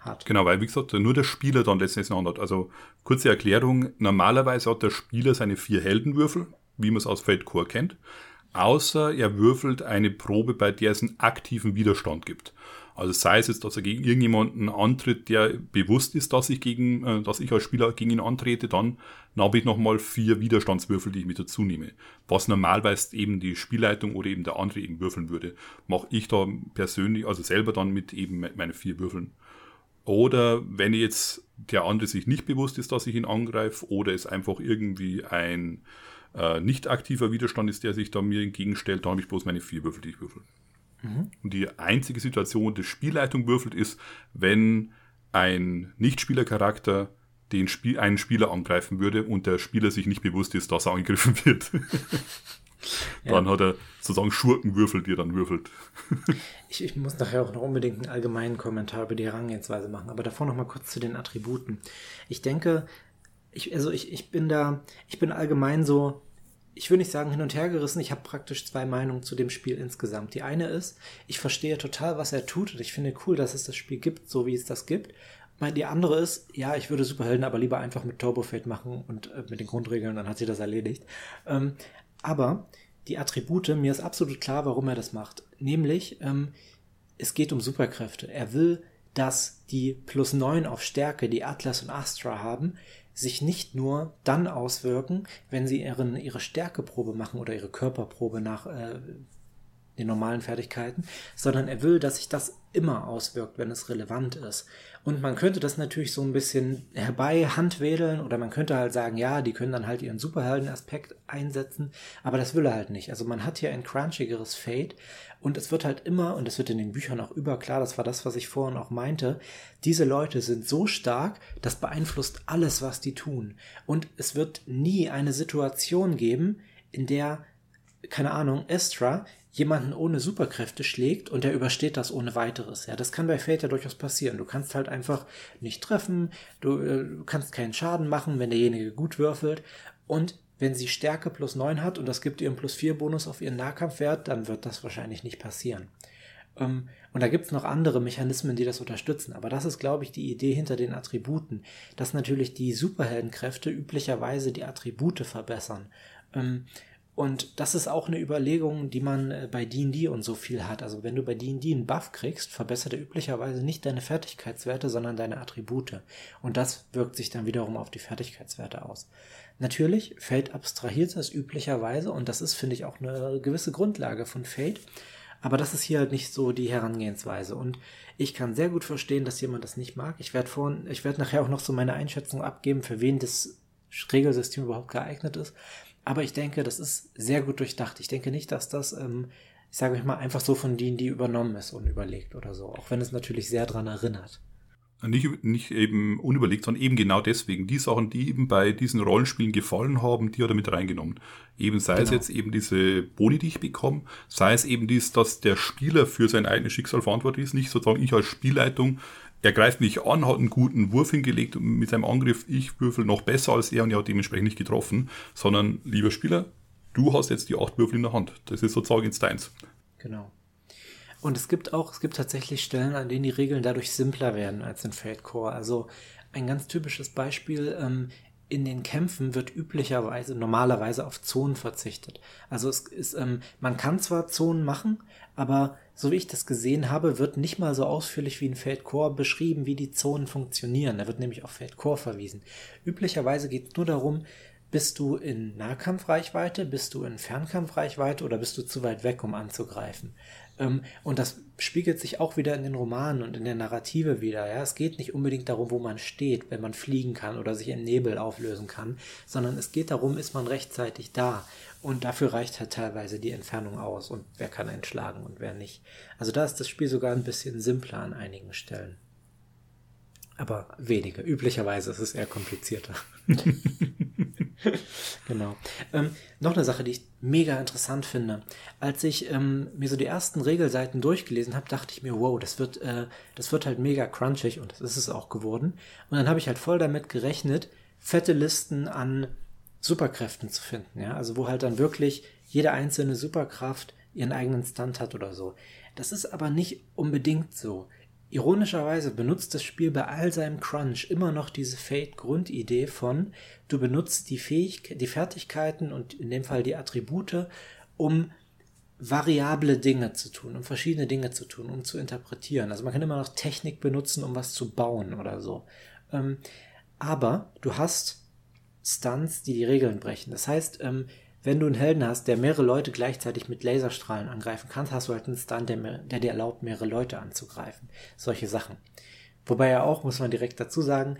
hat. Genau, weil wie gesagt, nur der Spieler dann letztendlich noch hat. Also kurze Erklärung, normalerweise hat der Spieler seine vier Heldenwürfel, wie man es aus Fate Core kennt, außer er würfelt eine Probe, bei der es einen aktiven Widerstand gibt. Also sei es jetzt, dass er gegen irgendjemanden antritt, der bewusst ist, dass ich gegen, äh, dass ich als Spieler gegen ihn antrete, dann, dann habe ich nochmal vier Widerstandswürfel, die ich mit dazu nehme. Was normalerweise eben die Spielleitung oder eben der andere eben würfeln würde, mache ich da persönlich, also selber dann mit eben meine vier Würfeln. Oder wenn jetzt der andere sich nicht bewusst ist, dass ich ihn angreife, oder es einfach irgendwie ein äh, nicht aktiver Widerstand ist, der sich da mir entgegenstellt, dann habe ich bloß meine vier Würfel, die ich würfel. Mhm. Und die einzige Situation, die Spielleitung würfelt, ist, wenn ein Nichtspielercharakter den Spiel, einen Spieler angreifen würde und der Spieler sich nicht bewusst ist, dass er angegriffen wird. dann ja. hat er sozusagen Schurkenwürfel, die er dann würfelt. ich, ich, muss nachher auch noch unbedingt einen allgemeinen Kommentar über die Herangehensweise machen, aber davor noch mal kurz zu den Attributen. Ich denke, ich, also ich, ich bin da, ich bin allgemein so ich würde nicht sagen hin und her gerissen, ich habe praktisch zwei Meinungen zu dem Spiel insgesamt. Die eine ist, ich verstehe total, was er tut und ich finde cool, dass es das Spiel gibt, so wie es das gibt. Die andere ist, ja, ich würde Superhelden aber lieber einfach mit Turbo machen und äh, mit den Grundregeln, dann hat sie das erledigt. Ähm, aber die Attribute, mir ist absolut klar, warum er das macht. Nämlich, ähm, es geht um Superkräfte. Er will, dass die plus 9 auf Stärke, die Atlas und Astra haben, sich nicht nur dann auswirken, wenn sie ihren, ihre Stärkeprobe machen oder ihre Körperprobe nach äh, den normalen Fertigkeiten, sondern er will, dass sich das immer auswirkt, wenn es relevant ist. Und man könnte das natürlich so ein bisschen herbei handwedeln oder man könnte halt sagen, ja, die können dann halt ihren Superhelden-Aspekt einsetzen, aber das will er halt nicht. Also man hat hier ein crunchigeres Fate und es wird halt immer, und es wird in den Büchern auch überklar, das war das, was ich vorhin auch meinte, diese Leute sind so stark, das beeinflusst alles, was die tun. Und es wird nie eine Situation geben, in der, keine Ahnung, Estra jemanden ohne Superkräfte schlägt und der übersteht das ohne weiteres. Ja, das kann bei Fate ja durchaus passieren. Du kannst halt einfach nicht treffen, du, äh, kannst keinen Schaden machen, wenn derjenige gut würfelt und wenn sie Stärke plus 9 hat und das gibt ihr einen plus 4 Bonus auf ihren Nahkampfwert, dann wird das wahrscheinlich nicht passieren. Ähm, und da gibt es noch andere Mechanismen, die das unterstützen. Aber das ist, glaube ich, die Idee hinter den Attributen, dass natürlich die Superheldenkräfte üblicherweise die Attribute verbessern. Ähm, und das ist auch eine Überlegung, die man äh, bei D&D und so viel hat. Also wenn du bei D&D einen Buff kriegst, verbessert er üblicherweise nicht deine Fertigkeitswerte, sondern deine Attribute. Und das wirkt sich dann wiederum auf die Fertigkeitswerte aus. Natürlich, Fate abstrahiert das üblicherweise und das ist, finde ich, auch eine gewisse Grundlage von Fate. Aber das ist hier halt nicht so die Herangehensweise. Und ich kann sehr gut verstehen, dass jemand das nicht mag. Ich werde vorhin, ich werde nachher auch noch so meine Einschätzung abgeben, für wen das Regelsystem überhaupt geeignet ist. Aber ich denke, das ist sehr gut durchdacht. Ich denke nicht, dass das, ähm, ich sage euch mal, einfach so von denen, die übernommen ist und überlegt oder so. Auch wenn es natürlich sehr daran erinnert. Nicht, nicht eben unüberlegt, sondern eben genau deswegen. Die Sachen, die eben bei diesen Rollenspielen gefallen haben, die hat er mit reingenommen. Eben sei genau. es jetzt eben diese Boni, die ich bekomme, sei es eben dies, dass der Spieler für sein eigenes Schicksal verantwortlich ist, nicht sozusagen ich als Spielleitung er greift mich an, hat einen guten Wurf hingelegt mit seinem Angriff, ich würfel noch besser als er und er hat dementsprechend nicht getroffen, sondern lieber Spieler, du hast jetzt die acht Würfel in der Hand. Das ist sozusagen jetzt deins. Genau. Und es gibt auch, es gibt tatsächlich Stellen, an denen die Regeln dadurch simpler werden als in Fate Core. Also ein ganz typisches Beispiel, ähm, in den Kämpfen wird üblicherweise, normalerweise auf Zonen verzichtet. Also es ist, ähm, man kann zwar Zonen machen, aber so wie ich das gesehen habe, wird nicht mal so ausführlich wie in Fate Core beschrieben, wie die Zonen funktionieren. Da wird nämlich auf Fate Core verwiesen. Üblicherweise geht es nur darum, bist du in Nahkampfreichweite, bist du in Fernkampfreichweite oder bist du zu weit weg, um anzugreifen? Ähm, und das spiegelt sich auch wieder in den Romanen und in der Narrative wieder. Ja? Es geht nicht unbedingt darum, wo man steht, wenn man fliegen kann oder sich in Nebel auflösen kann, sondern es geht darum, ist man rechtzeitig da. Und dafür reicht halt teilweise die Entfernung aus und wer kann entschlagen und wer nicht. Also da ist das Spiel sogar ein bisschen simpler an einigen Stellen. Aber wenige. Üblicherweise ist es eher komplizierter. genau. Ähm, noch eine Sache, die ich mega interessant finde. Als ich ähm, mir so die ersten Regelseiten durchgelesen habe, dachte ich mir, wow, das wird, äh, das wird halt mega crunchig und das ist es auch geworden. Und dann habe ich halt voll damit gerechnet, fette Listen an Superkräften zu finden, ja. Also wo halt dann wirklich jede einzelne Superkraft ihren eigenen Stunt hat oder so. Das ist aber nicht unbedingt so. Ironischerweise benutzt das Spiel bei all seinem Crunch immer noch diese Fate-Grundidee von, du benutzt die, Fähig die Fertigkeiten und in dem Fall die Attribute, um variable Dinge zu tun, um verschiedene Dinge zu tun, um zu interpretieren. Also man kann immer noch Technik benutzen, um was zu bauen oder so. Ähm, aber du hast Stunts, die die Regeln brechen. Das heißt, ähm, wenn du einen Helden hast, der mehrere Leute gleichzeitig mit Laserstrahlen angreifen kann, hast du halt einen Stunt, der, der dir erlaubt, mehrere Leute anzugreifen. Solche Sachen. Wobei er auch, muss man direkt dazu sagen,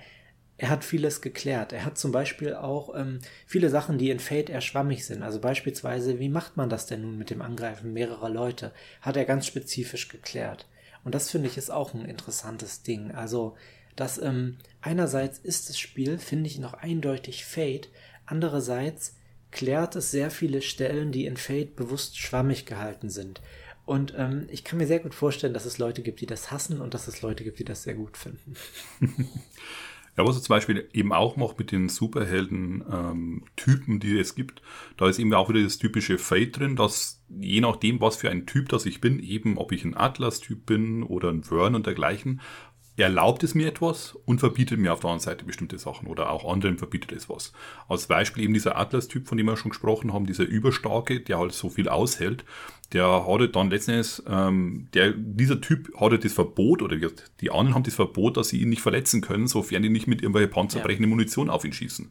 er hat vieles geklärt. Er hat zum Beispiel auch ähm, viele Sachen, die in Fate eher schwammig sind. Also beispielsweise, wie macht man das denn nun mit dem Angreifen mehrerer Leute? Hat er ganz spezifisch geklärt. Und das finde ich ist auch ein interessantes Ding. Also, dass ähm, einerseits ist das Spiel, finde ich, noch eindeutig Fate. Andererseits klärt es sehr viele Stellen, die in Fate bewusst schwammig gehalten sind. Und ähm, ich kann mir sehr gut vorstellen, dass es Leute gibt, die das hassen und dass es Leute gibt, die das sehr gut finden. Ja, was es zum Beispiel eben auch macht mit den Superhelden-Typen, ähm, die es gibt, da ist eben auch wieder das typische Fate drin, dass je nachdem, was für ein Typ das ich bin, eben ob ich ein Atlas-Typ bin oder ein Wern und dergleichen, erlaubt es mir etwas und verbietet mir auf der anderen Seite bestimmte Sachen oder auch anderen verbietet es was. Als Beispiel eben dieser Atlas-Typ, von dem wir schon gesprochen haben, dieser Überstarke, der halt so viel aushält, der hatte dann letztendlich, ähm, der, dieser Typ hatte das Verbot oder die anderen haben das Verbot, dass sie ihn nicht verletzen können, sofern die nicht mit irgendwelche panzerbrechende ja. Munition auf ihn schießen.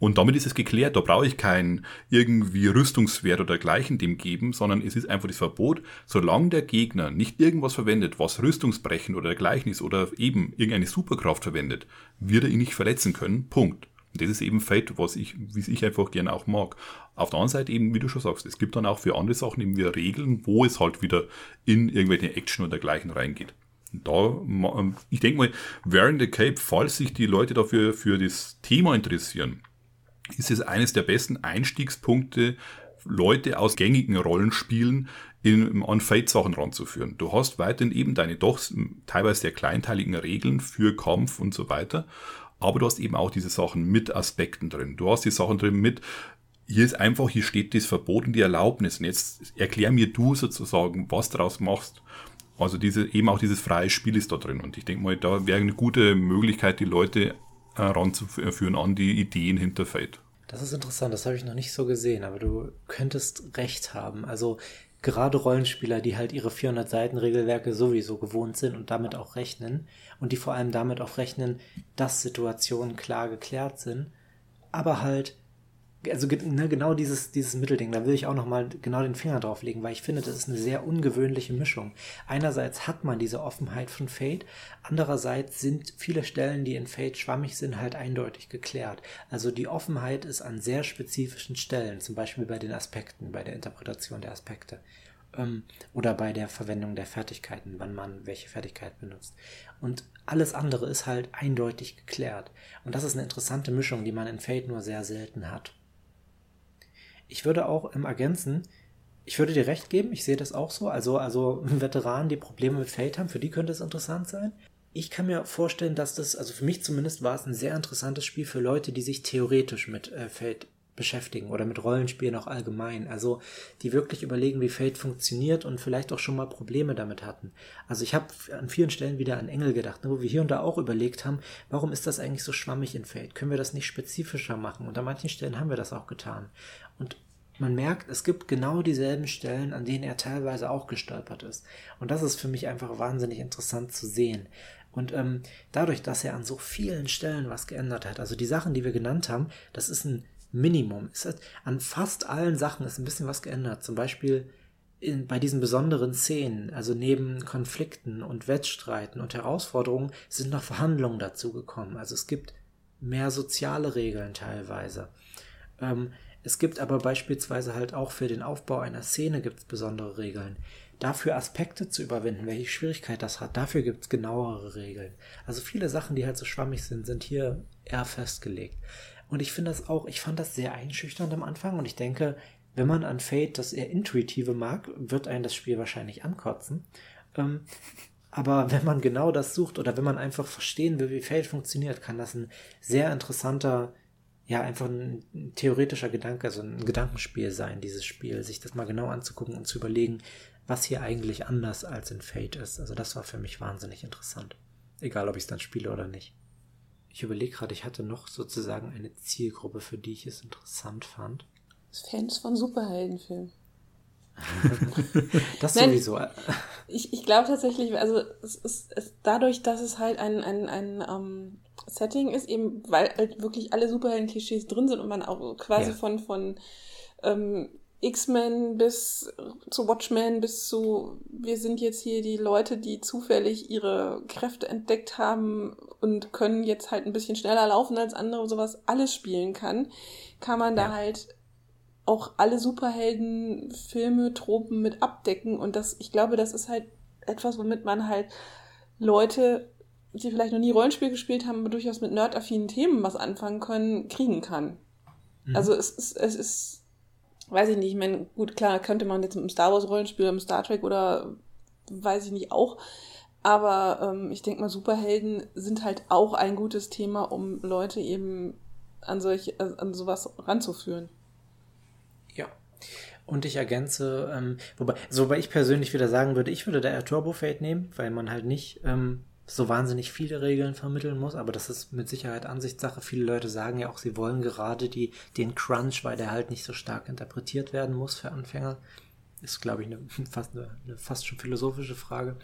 Und damit ist es geklärt, da brauche ich keinen irgendwie Rüstungswert oder dergleichen dem geben, sondern es ist einfach das Verbot, solange der Gegner nicht irgendwas verwendet, was Rüstungsbrechen oder dergleichen ist oder eben irgendeine Superkraft verwendet, wird er ihn nicht verletzen können. Punkt. Und das ist eben Fate, was ich, wie ich einfach gerne auch mag. Auf der anderen Seite eben, wie du schon sagst, es gibt dann auch für andere Sachen eben wieder Regeln, wo es halt wieder in irgendwelche Action oder dergleichen reingeht. Da, ähm, ich denke mal, während the Cape, falls sich die Leute dafür für das Thema interessieren, ist es eines der besten Einstiegspunkte, Leute aus gängigen Rollenspielen in, an Fate-Sachen ranzuführen. Du hast weiterhin eben deine doch teilweise sehr kleinteiligen Regeln für Kampf und so weiter, aber du hast eben auch diese Sachen mit Aspekten drin. Du hast die Sachen drin mit, hier ist einfach, hier steht das Verbot und die Erlaubnis. Und jetzt erklär mir du sozusagen, was daraus machst. Also diese, eben auch dieses freie Spiel ist da drin. Und ich denke mal, da wäre eine gute Möglichkeit, die Leute heranzuführen an die Ideen hinter Fate. Das ist interessant, das habe ich noch nicht so gesehen, aber du könntest recht haben. Also gerade Rollenspieler, die halt ihre 400 Seiten Regelwerke sowieso gewohnt sind und damit auch rechnen und die vor allem damit auch rechnen, dass Situationen klar geklärt sind, aber halt also ne, genau dieses, dieses Mittelding, da will ich auch nochmal genau den Finger drauf legen, weil ich finde, das ist eine sehr ungewöhnliche Mischung. Einerseits hat man diese Offenheit von Fate, andererseits sind viele Stellen, die in Fate schwammig sind, halt eindeutig geklärt. Also die Offenheit ist an sehr spezifischen Stellen, zum Beispiel bei den Aspekten, bei der Interpretation der Aspekte ähm, oder bei der Verwendung der Fertigkeiten, wann man welche Fertigkeit benutzt. Und alles andere ist halt eindeutig geklärt. Und das ist eine interessante Mischung, die man in Fate nur sehr selten hat. Ich würde auch im Ergänzen, ich würde dir recht geben, ich sehe das auch so. Also, also Veteranen, die Probleme mit Fate haben, für die könnte es interessant sein. Ich kann mir vorstellen, dass das, also für mich zumindest war es ein sehr interessantes Spiel für Leute, die sich theoretisch mit äh, Fate beschäftigen oder mit Rollenspielen auch allgemein. Also die wirklich überlegen, wie Fate funktioniert und vielleicht auch schon mal Probleme damit hatten. Also ich habe an vielen Stellen wieder an Engel gedacht, ne, wo wir hier und da auch überlegt haben, warum ist das eigentlich so schwammig in Fate? Können wir das nicht spezifischer machen? Und an manchen Stellen haben wir das auch getan. Und man merkt, es gibt genau dieselben Stellen, an denen er teilweise auch gestolpert ist. Und das ist für mich einfach wahnsinnig interessant zu sehen. Und ähm, dadurch, dass er an so vielen Stellen was geändert hat, also die Sachen, die wir genannt haben, das ist ein Minimum. Hat, an fast allen Sachen ist ein bisschen was geändert. Zum Beispiel in, bei diesen besonderen Szenen, also neben Konflikten und Wettstreiten und Herausforderungen, sind noch Verhandlungen dazugekommen. Also es gibt mehr soziale Regeln teilweise. Ähm, es gibt aber beispielsweise halt auch für den Aufbau einer Szene gibt es besondere Regeln. Dafür Aspekte zu überwinden, welche Schwierigkeit das hat, dafür gibt es genauere Regeln. Also viele Sachen, die halt so schwammig sind, sind hier eher festgelegt. Und ich finde das auch, ich fand das sehr einschüchternd am Anfang und ich denke, wenn man an Fate das eher intuitive mag, wird einen das Spiel wahrscheinlich ankotzen. Ähm, aber wenn man genau das sucht oder wenn man einfach verstehen will, wie Fate funktioniert, kann das ein sehr interessanter, ja, einfach ein, theoretischer Gedanke, also ein Gedankenspiel sein, dieses Spiel, sich das mal genau anzugucken und zu überlegen, was hier eigentlich anders als in Fate ist. Also das war für mich wahnsinnig interessant. Egal, ob ich es dann spiele oder nicht. Ich überlege gerade, ich hatte noch sozusagen eine Zielgruppe, für die ich es interessant fand. Fans von Superheldenfilmen. das Nein, sowieso. Ich, ich glaube tatsächlich, also es ist es, dadurch, dass es halt ein, ein, ein um, ähm, Setting ist, eben weil halt wirklich alle Superhelden-Klischees drin sind und man auch quasi ja. von, von ähm, X-Men bis zu Watchmen bis zu wir sind jetzt hier die Leute, die zufällig ihre Kräfte entdeckt haben und können jetzt halt ein bisschen schneller laufen als andere und sowas alles spielen kann, kann man ja. da halt auch alle Superhelden-Filme, Tropen mit abdecken. Und das, ich glaube, das ist halt etwas, womit man halt Leute, die vielleicht noch nie Rollenspiel gespielt haben, aber durchaus mit nerdaffinen Themen was anfangen können, kriegen kann. Mhm. Also es ist, es ist, weiß ich nicht, ich meine, gut, klar, könnte man jetzt mit einem Star Wars Rollenspiel, einem Star Trek oder weiß ich nicht auch. Aber ähm, ich denke mal, Superhelden sind halt auch ein gutes Thema, um Leute eben an solch, äh, an sowas ranzuführen. Und ich ergänze, ähm, wobei, so wobei ich persönlich wieder sagen würde, ich würde da eher Turbo Fade nehmen, weil man halt nicht ähm, so wahnsinnig viele Regeln vermitteln muss, aber das ist mit Sicherheit Ansichtssache. Viele Leute sagen ja auch, sie wollen gerade die, den Crunch, weil der halt nicht so stark interpretiert werden muss für Anfänger. Ist, glaube ich, eine, fast, eine, eine fast schon philosophische Frage.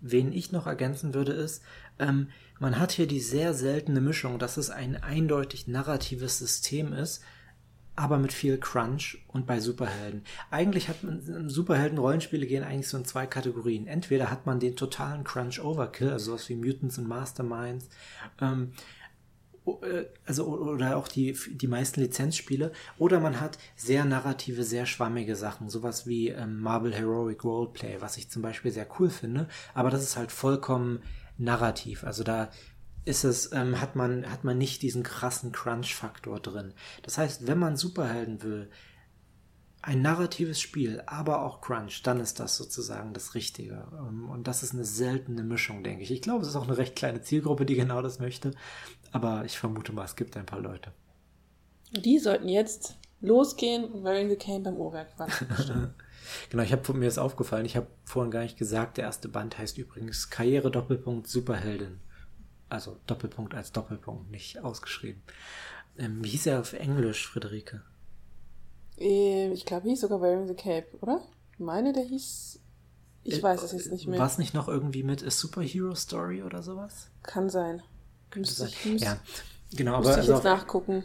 Wen ich noch ergänzen würde, ist, ähm, man hat hier die sehr seltene Mischung, dass es ein eindeutig narratives System ist, aber mit viel Crunch und bei Superhelden. Eigentlich hat man Superhelden-Rollenspiele gehen eigentlich so in zwei Kategorien. Entweder hat man den totalen Crunch-Overkill, also sowas wie Mutants und Masterminds, ähm, äh, also oder auch die, die meisten Lizenzspiele, oder man hat sehr narrative, sehr schwammige Sachen, sowas wie ähm, Marvel Heroic Roleplay, was ich zum Beispiel sehr cool finde, aber das ist halt vollkommen narrativ. Also da ist es, ähm, hat, man, hat man nicht diesen krassen Crunch-Faktor drin. Das heißt, wenn man Superhelden will, ein narratives Spiel, aber auch Crunch, dann ist das sozusagen das Richtige. Ähm, und das ist eine seltene Mischung, denke ich. Ich glaube, es ist auch eine recht kleine Zielgruppe, die genau das möchte. Aber ich vermute mal, es gibt ein paar Leute. Die sollten jetzt losgehen und Wearing the Cane beim Uhrwerk genau, ich habe mir ist aufgefallen, ich habe vorhin gar nicht gesagt, der erste Band heißt übrigens Karriere Doppelpunkt Superheldin. Also Doppelpunkt als Doppelpunkt, nicht ausgeschrieben. Ähm, wie hieß er auf Englisch, Friederike? Ähm, ich glaube, hieß sogar Wearing the Cape, oder? Meine, der hieß. Ich äh, weiß es jetzt nicht mehr. War es nicht noch irgendwie mit A Superhero Story oder sowas? Kann sein. Könnte sein. Ich, ja, genau. Aber ich also jetzt auf, nachgucken.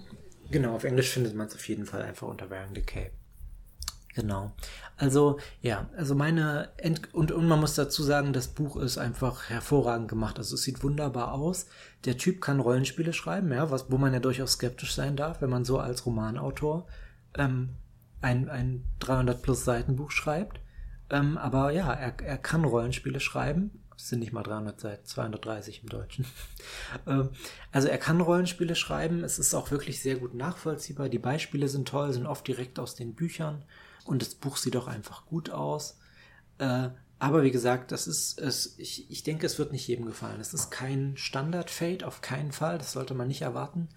Genau, auf Englisch findet man es auf jeden Fall einfach unter Wearing the Cape. Genau. Also, ja, also meine, End und, und man muss dazu sagen, das Buch ist einfach hervorragend gemacht. Also es sieht wunderbar aus. Der Typ kann Rollenspiele schreiben, ja, was, wo man ja durchaus skeptisch sein darf, wenn man so als Romanautor ähm, ein, ein 300 plus Seiten Buch schreibt. Ähm, aber ja, er, er kann Rollenspiele schreiben. Es sind nicht mal 300 Seiten, 230 im Deutschen. ähm, also er kann Rollenspiele schreiben. Es ist auch wirklich sehr gut nachvollziehbar. Die Beispiele sind toll, sind oft direkt aus den Büchern. Und das Buch sieht auch einfach gut aus. Äh, aber wie gesagt, das ist es, ich, ich denke, es wird nicht jedem gefallen. Es ist kein Standard-Fade, auf keinen Fall. Das sollte man nicht erwarten.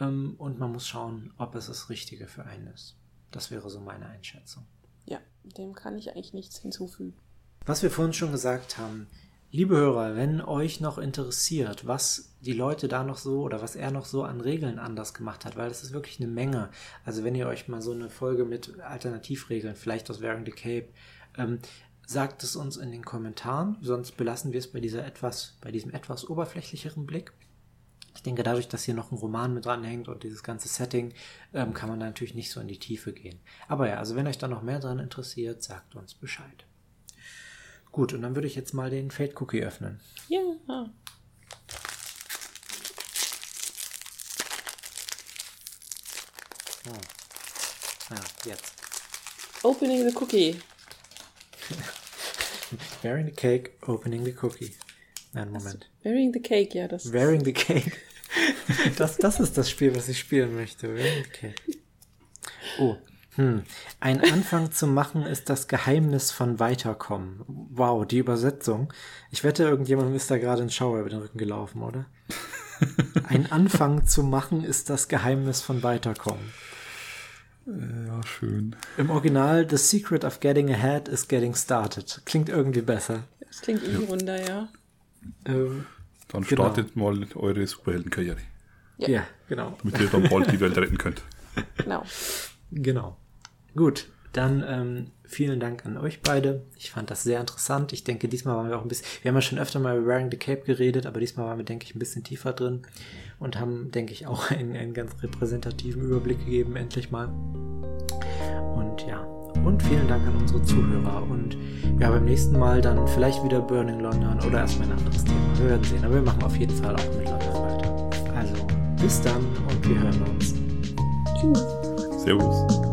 Ähm, und man muss schauen, ob es das Richtige für einen ist. Das wäre so meine Einschätzung. Ja, dem kann ich eigentlich nichts hinzufügen. Was wir vorhin schon gesagt haben, Liebe Hörer, wenn euch noch interessiert, was die Leute da noch so oder was er noch so an Regeln anders gemacht hat, weil das ist wirklich eine Menge. Also wenn ihr euch mal so eine Folge mit Alternativregeln, vielleicht aus Wearing the Cape, ähm, sagt es uns in den Kommentaren, sonst belassen wir es bei dieser etwas, bei diesem etwas oberflächlicheren Blick. Ich denke, dadurch, dass hier noch ein Roman mit dranhängt und dieses ganze Setting, ähm, kann man da natürlich nicht so in die Tiefe gehen. Aber ja, also wenn euch da noch mehr dran interessiert, sagt uns Bescheid. Gut, und dann würde ich jetzt mal den Fade Cookie öffnen. Ja. Oh. Ah, jetzt. Opening the cookie. Wearing the cake, opening the cookie. Nein, Moment. Wearing the cake, ja, das. Wearing the cake, Das, das ist das Spiel, was ich spielen möchte. Okay. Oh. Hm. Ein Anfang zu machen ist das Geheimnis von Weiterkommen. Wow, die Übersetzung. Ich wette, irgendjemandem ist da gerade ein Schauer über den Rücken gelaufen, oder? Ein Anfang zu machen ist das Geheimnis von Weiterkommen. Äh, ja, schön. Im Original, The Secret of Getting Ahead is Getting Started. Klingt irgendwie besser. Das klingt irgendwie runder, ja. Ähm, Dann Genau. startet mal eure Superheldenkarriere, ja. Ja. genau. damit ihr dann bald die Welt retten könnt. Genau. Genau. Gut, dann ähm, vielen Dank an euch beide. Ich fand das sehr interessant. Ich denke, diesmal waren wir auch ein bisschen, wir haben ja schon öfter mal über Wearing the Cape geredet, aber diesmal waren wir, denke ich, ein bisschen tiefer drin und haben, denke ich, auch einen, einen ganz repräsentativen Überblick gegeben, endlich mal. Und ja, und vielen Dank an unsere Zuhörer. Und ja, beim nächsten Mal dann vielleicht wieder Burning London oder erstmal ein anderes Thema. Wir werden sehen, aber wir machen auf jeden Fall auch mit London weiter. Also, bis dann und wir hören uns. Tschüss. Servus.